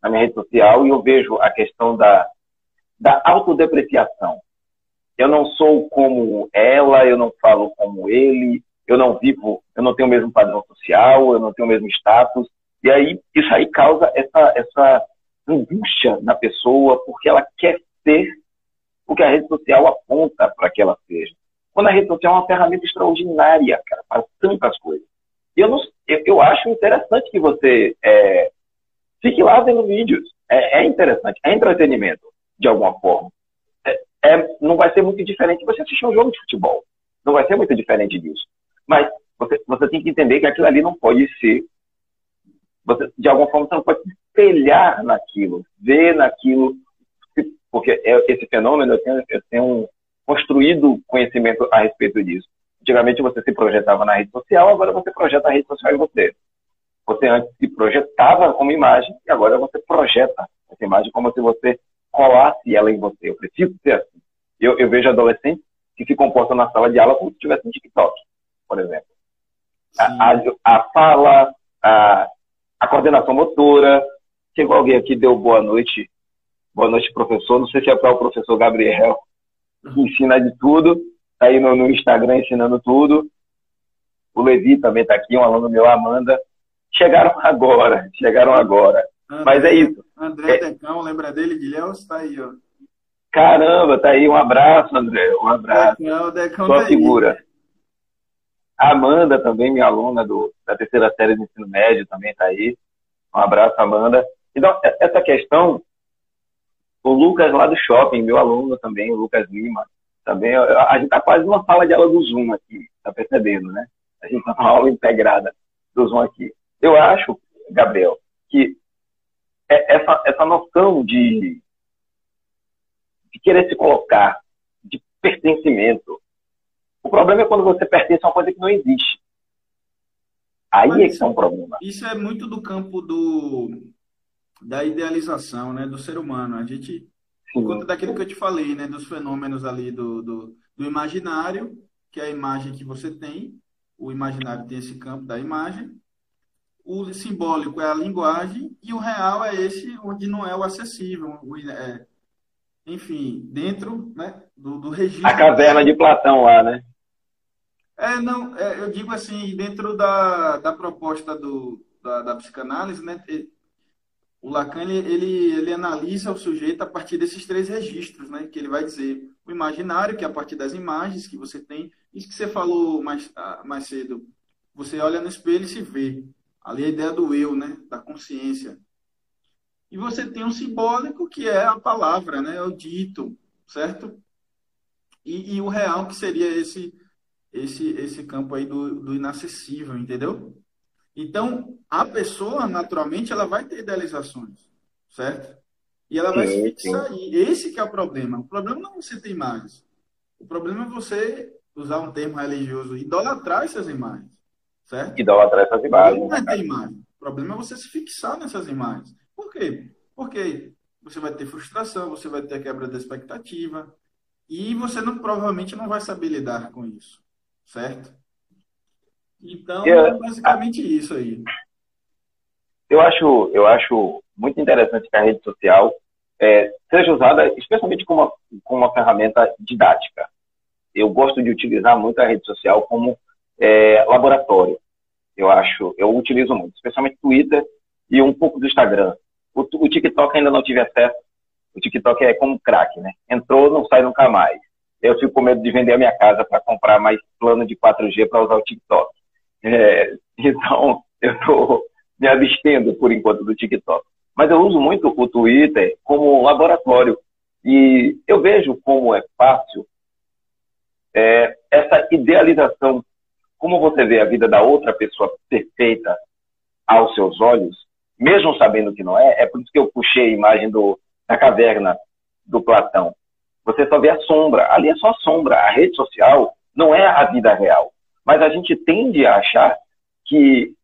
na minha rede social e eu vejo a questão da, da autodepreciação. Eu não sou como ela, eu não falo como ele, eu não vivo, eu não tenho o mesmo padrão social, eu não tenho o mesmo status. E aí, isso aí causa essa, essa angústia na pessoa, porque ela quer ser o que a rede social aponta para que ela seja. Quando a rede social é uma ferramenta extraordinária, cara, para tantas coisas. Eu, não, eu, eu, acho interessante que você é, fique lá vendo vídeos. É, é, interessante, é entretenimento, de alguma forma. É, é, não vai ser muito diferente você assistir um jogo de futebol. Não vai ser muito diferente disso. Mas você, você tem que entender que aquilo ali não pode ser. Você, de alguma forma, você não pode espelhar naquilo, ver naquilo. Porque é, esse fenômeno, eu tenho, eu tenho construído conhecimento a respeito disso. Antigamente você se projetava na rede social, agora você projeta a rede social em você. Você antes se projetava como imagem e agora você projeta essa imagem como se você colasse ela em você. Eu preciso ser assim. Eu, eu vejo adolescentes que se comportam na sala de aula como se estivesse no TikTok, por exemplo. A, a, a, fala, a, a coordenação motora. Chegou alguém aqui deu boa noite. Boa noite, professor. Não sei se é para o professor Gabriel, que ensina de tudo tá aí no, no, Instagram ensinando tudo. O Levi também está aqui, um aluno meu, Amanda. Chegaram agora, chegaram agora. André, Mas é isso.
André é... Decão, lembra dele, Guilherme? Está aí, ó.
Caramba, tá aí. Um abraço, André. Um abraço. Decão, Decão Sua tá figura. Aí. Amanda também, minha aluna do, da terceira série do ensino médio, também está aí. Um abraço, Amanda. Então, essa questão, o Lucas lá do shopping, meu aluno também, o Lucas Lima, também, a gente está quase numa sala de aula do Zoom aqui, tá percebendo, né? A gente está numa aula integrada do Zoom aqui. Eu acho, Gabriel, que é essa, essa noção de, de querer se colocar, de pertencimento. O problema é quando você pertence a uma coisa que não existe. Aí Mas é que é um problema.
Isso é muito do campo do, da idealização né, do ser humano. A gente, por conta daquilo que eu te falei, né, dos fenômenos ali do, do, do imaginário, que é a imagem que você tem, o imaginário tem esse campo da imagem, o simbólico é a linguagem e o real é esse onde não é o acessível, o, é, enfim, dentro né, do, do registro.
A caverna de Platão lá, né?
É, não, é, eu digo assim, dentro da, da proposta do, da, da psicanálise, né, o Lacan ele, ele, ele, analisa o sujeito a partir desses três registros, né, que ele vai dizer o imaginário, que é a partir das imagens que você tem, isso que você falou mais, ah, mais cedo, você olha no espelho e se vê. Ali a ideia do eu, né, da consciência. E você tem um simbólico, que é a palavra, né, é o dito, certo? E, e o real, que seria esse esse, esse campo aí do, do inacessível, entendeu? Então, a pessoa, naturalmente, ela vai ter idealizações, certo? E ela vai se fixar aí. Esse que é o problema. O problema não é você ter imagens. O problema é você, usar um termo religioso, idolatrar essas imagens, certo?
Idolatrar essas imagens.
O problema não é ter imagem. O problema é você se fixar nessas imagens. Por quê? Porque você vai ter frustração, você vai ter quebra da expectativa, e você não, provavelmente não vai saber lidar com isso certo? Então, eu, é basicamente isso aí.
Eu acho, eu acho muito interessante que a rede social é, seja usada especialmente como uma, como uma ferramenta didática. Eu gosto de utilizar muito a rede social como é, laboratório. Eu acho, eu utilizo muito, especialmente Twitter e um pouco do Instagram. O, o TikTok ainda não tive acesso. O TikTok é como crack, né? Entrou, não sai nunca mais eu fico com medo de vender a minha casa para comprar mais plano de 4G para usar o TikTok. É, então, eu estou me abstendo por enquanto do TikTok. Mas eu uso muito o Twitter como laboratório. E eu vejo como é fácil é, essa idealização, como você vê a vida da outra pessoa perfeita aos seus olhos, mesmo sabendo que não é, é por isso que eu puxei a imagem do, da caverna do Platão você só vê a sombra. Ali é só sombra. A rede social não é a vida real. Mas a gente tende a achar que,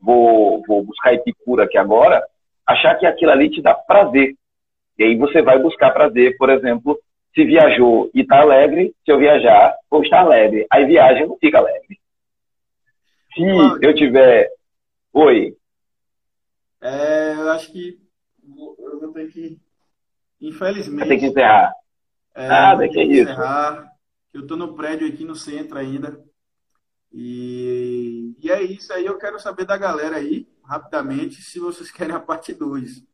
vou, vou buscar Epicura aqui agora, achar que aquilo ali te dá prazer. E aí você vai buscar prazer, por exemplo, se viajou e está alegre, se eu viajar, vou estar alegre. Aí viagem não fica alegre. Se eu tiver. Oi.
É, eu acho que eu vou ter que. Infelizmente.
Tem que encerrar.
É, Nada, que é isso. Encerrar. Eu estou no prédio aqui no centro ainda. E, e é isso aí. Eu quero saber da galera aí, rapidamente, se vocês querem a parte 2.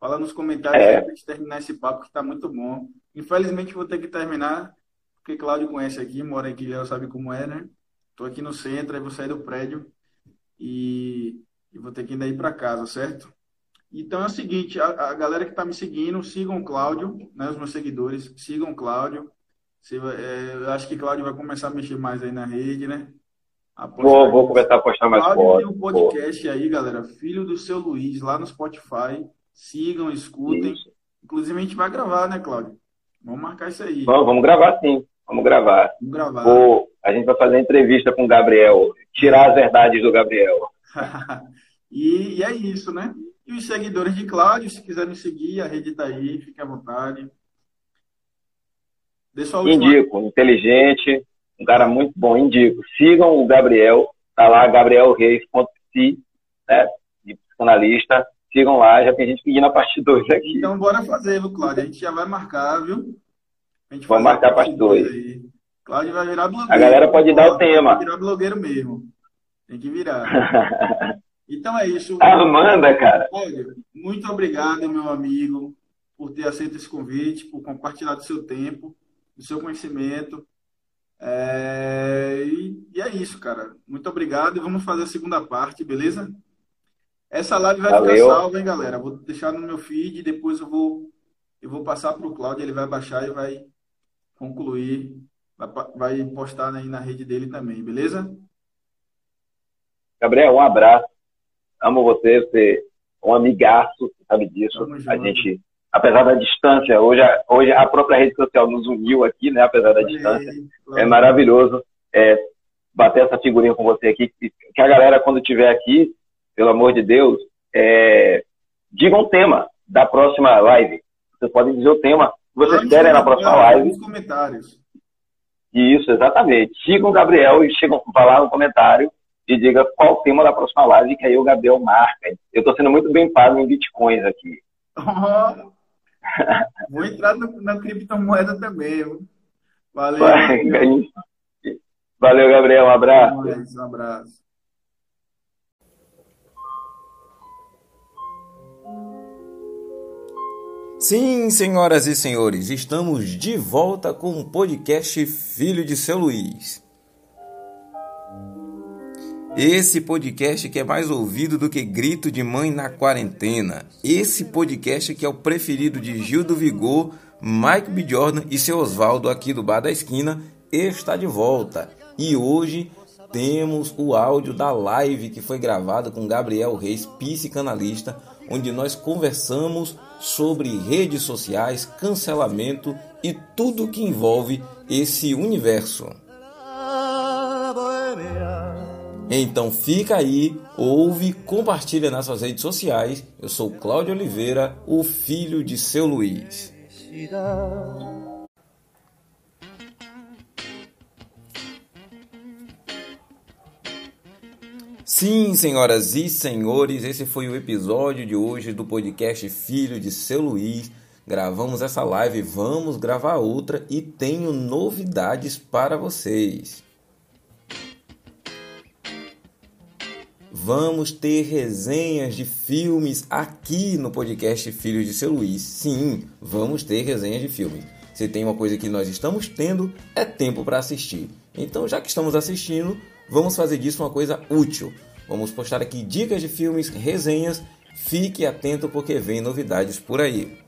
Fala nos comentários é. para gente terminar esse papo que está muito bom. Infelizmente vou ter que terminar, porque Cláudio conhece aqui, mora aqui, já sabe como é, né? Estou aqui no centro, aí vou sair do prédio e, e vou ter que ir para casa, certo? Então é o seguinte, a, a galera que está me seguindo, sigam o Cláudio, né, os meus seguidores, sigam o Cláudio. Se, é, eu acho que Cláudio vai começar a mexer mais aí na rede, né?
Vou, vou começar a postar mais
fotos. tem um podcast aí, galera, Filho do Seu Luiz, lá no Spotify. Sigam, escutem. Isso. Inclusive a gente vai gravar, né, Cláudio? Vamos marcar isso aí.
Vamos, vamos gravar sim, vamos gravar.
Vamos gravar.
Vou, a gente vai fazer entrevista com o Gabriel, tirar as verdades do Gabriel.
e, e é isso, né? E os seguidores de Cláudio, se quiserem seguir, a rede está aí, fique à vontade.
Indico, inteligente, um cara muito bom, indico. Sigam o Gabriel, tá lá, gabrielreis.si, né, de psicanalista. Sigam lá, já tem gente pedindo a parte 2 aqui.
Então bora fazer, viu, Cláudio? A gente já vai marcar, viu?
A gente Vamos marcar a parte 2.
Cláudio vai virar blogueiro.
A galera pode dar o tema.
Vai virar blogueiro mesmo. Tem que virar. Então é isso.
Amanda, cara.
muito obrigado, meu amigo, por ter aceito esse convite, por compartilhar do seu tempo, do seu conhecimento. É... E, e, é isso, cara. Muito obrigado e vamos fazer a segunda parte, beleza? Essa live vai Valeu. ficar salva, hein, galera? Vou deixar no meu feed e depois eu vou, eu vou passar para o Cláudio, ele vai baixar e vai concluir, vai, vai postar aí na rede dele também, beleza?
Gabriel, um abraço amo você, você é um amigaço, sabe disso. A gente apesar da distância, hoje, hoje a própria rede social nos uniu aqui, né? Apesar da distância. É maravilhoso é, bater essa figurinha com você aqui. Que a galera, quando estiver aqui, pelo amor de Deus, é, diga um tema da próxima live. Vocês podem dizer o tema que vocês querem na próxima live.
Nos comentários.
Isso, exatamente. Sigam o Gabriel e chegam lá no comentário e diga qual o tema da próxima live, que aí o Gabriel marca. Eu estou sendo muito bem pago em bitcoins aqui.
Oh, vou entrar no, na criptomoeda também. Valeu. Gabriel.
Valeu, Gabriel. Um abraço.
Um abraço.
Sim, senhoras e senhores, estamos de volta com o podcast Filho de Seu Luiz. Esse podcast que é mais ouvido do que grito de mãe na quarentena. Esse podcast que é o preferido de Gil do Vigor, Mike B. Jordan e seu Oswaldo aqui do Bar da Esquina está de volta. E hoje temos o áudio da live que foi gravada com Gabriel Reis, psicanalista, onde nós conversamos sobre redes sociais, cancelamento e tudo que envolve esse universo. Então fica aí, ouve, compartilha nas suas redes sociais. Eu sou Cláudio Oliveira, o filho de seu Luiz. Sim, senhoras e senhores, esse foi o episódio de hoje do podcast Filho de Seu Luiz. Gravamos essa live, vamos gravar outra e tenho novidades para vocês. Vamos ter resenhas de filmes aqui no podcast Filho de Seu Luiz. Sim, vamos ter resenhas de filmes. Se tem uma coisa que nós estamos tendo, é tempo para assistir. Então, já que estamos assistindo, Vamos fazer disso uma coisa útil. Vamos postar aqui dicas de filmes, resenhas. Fique atento porque vem novidades por aí.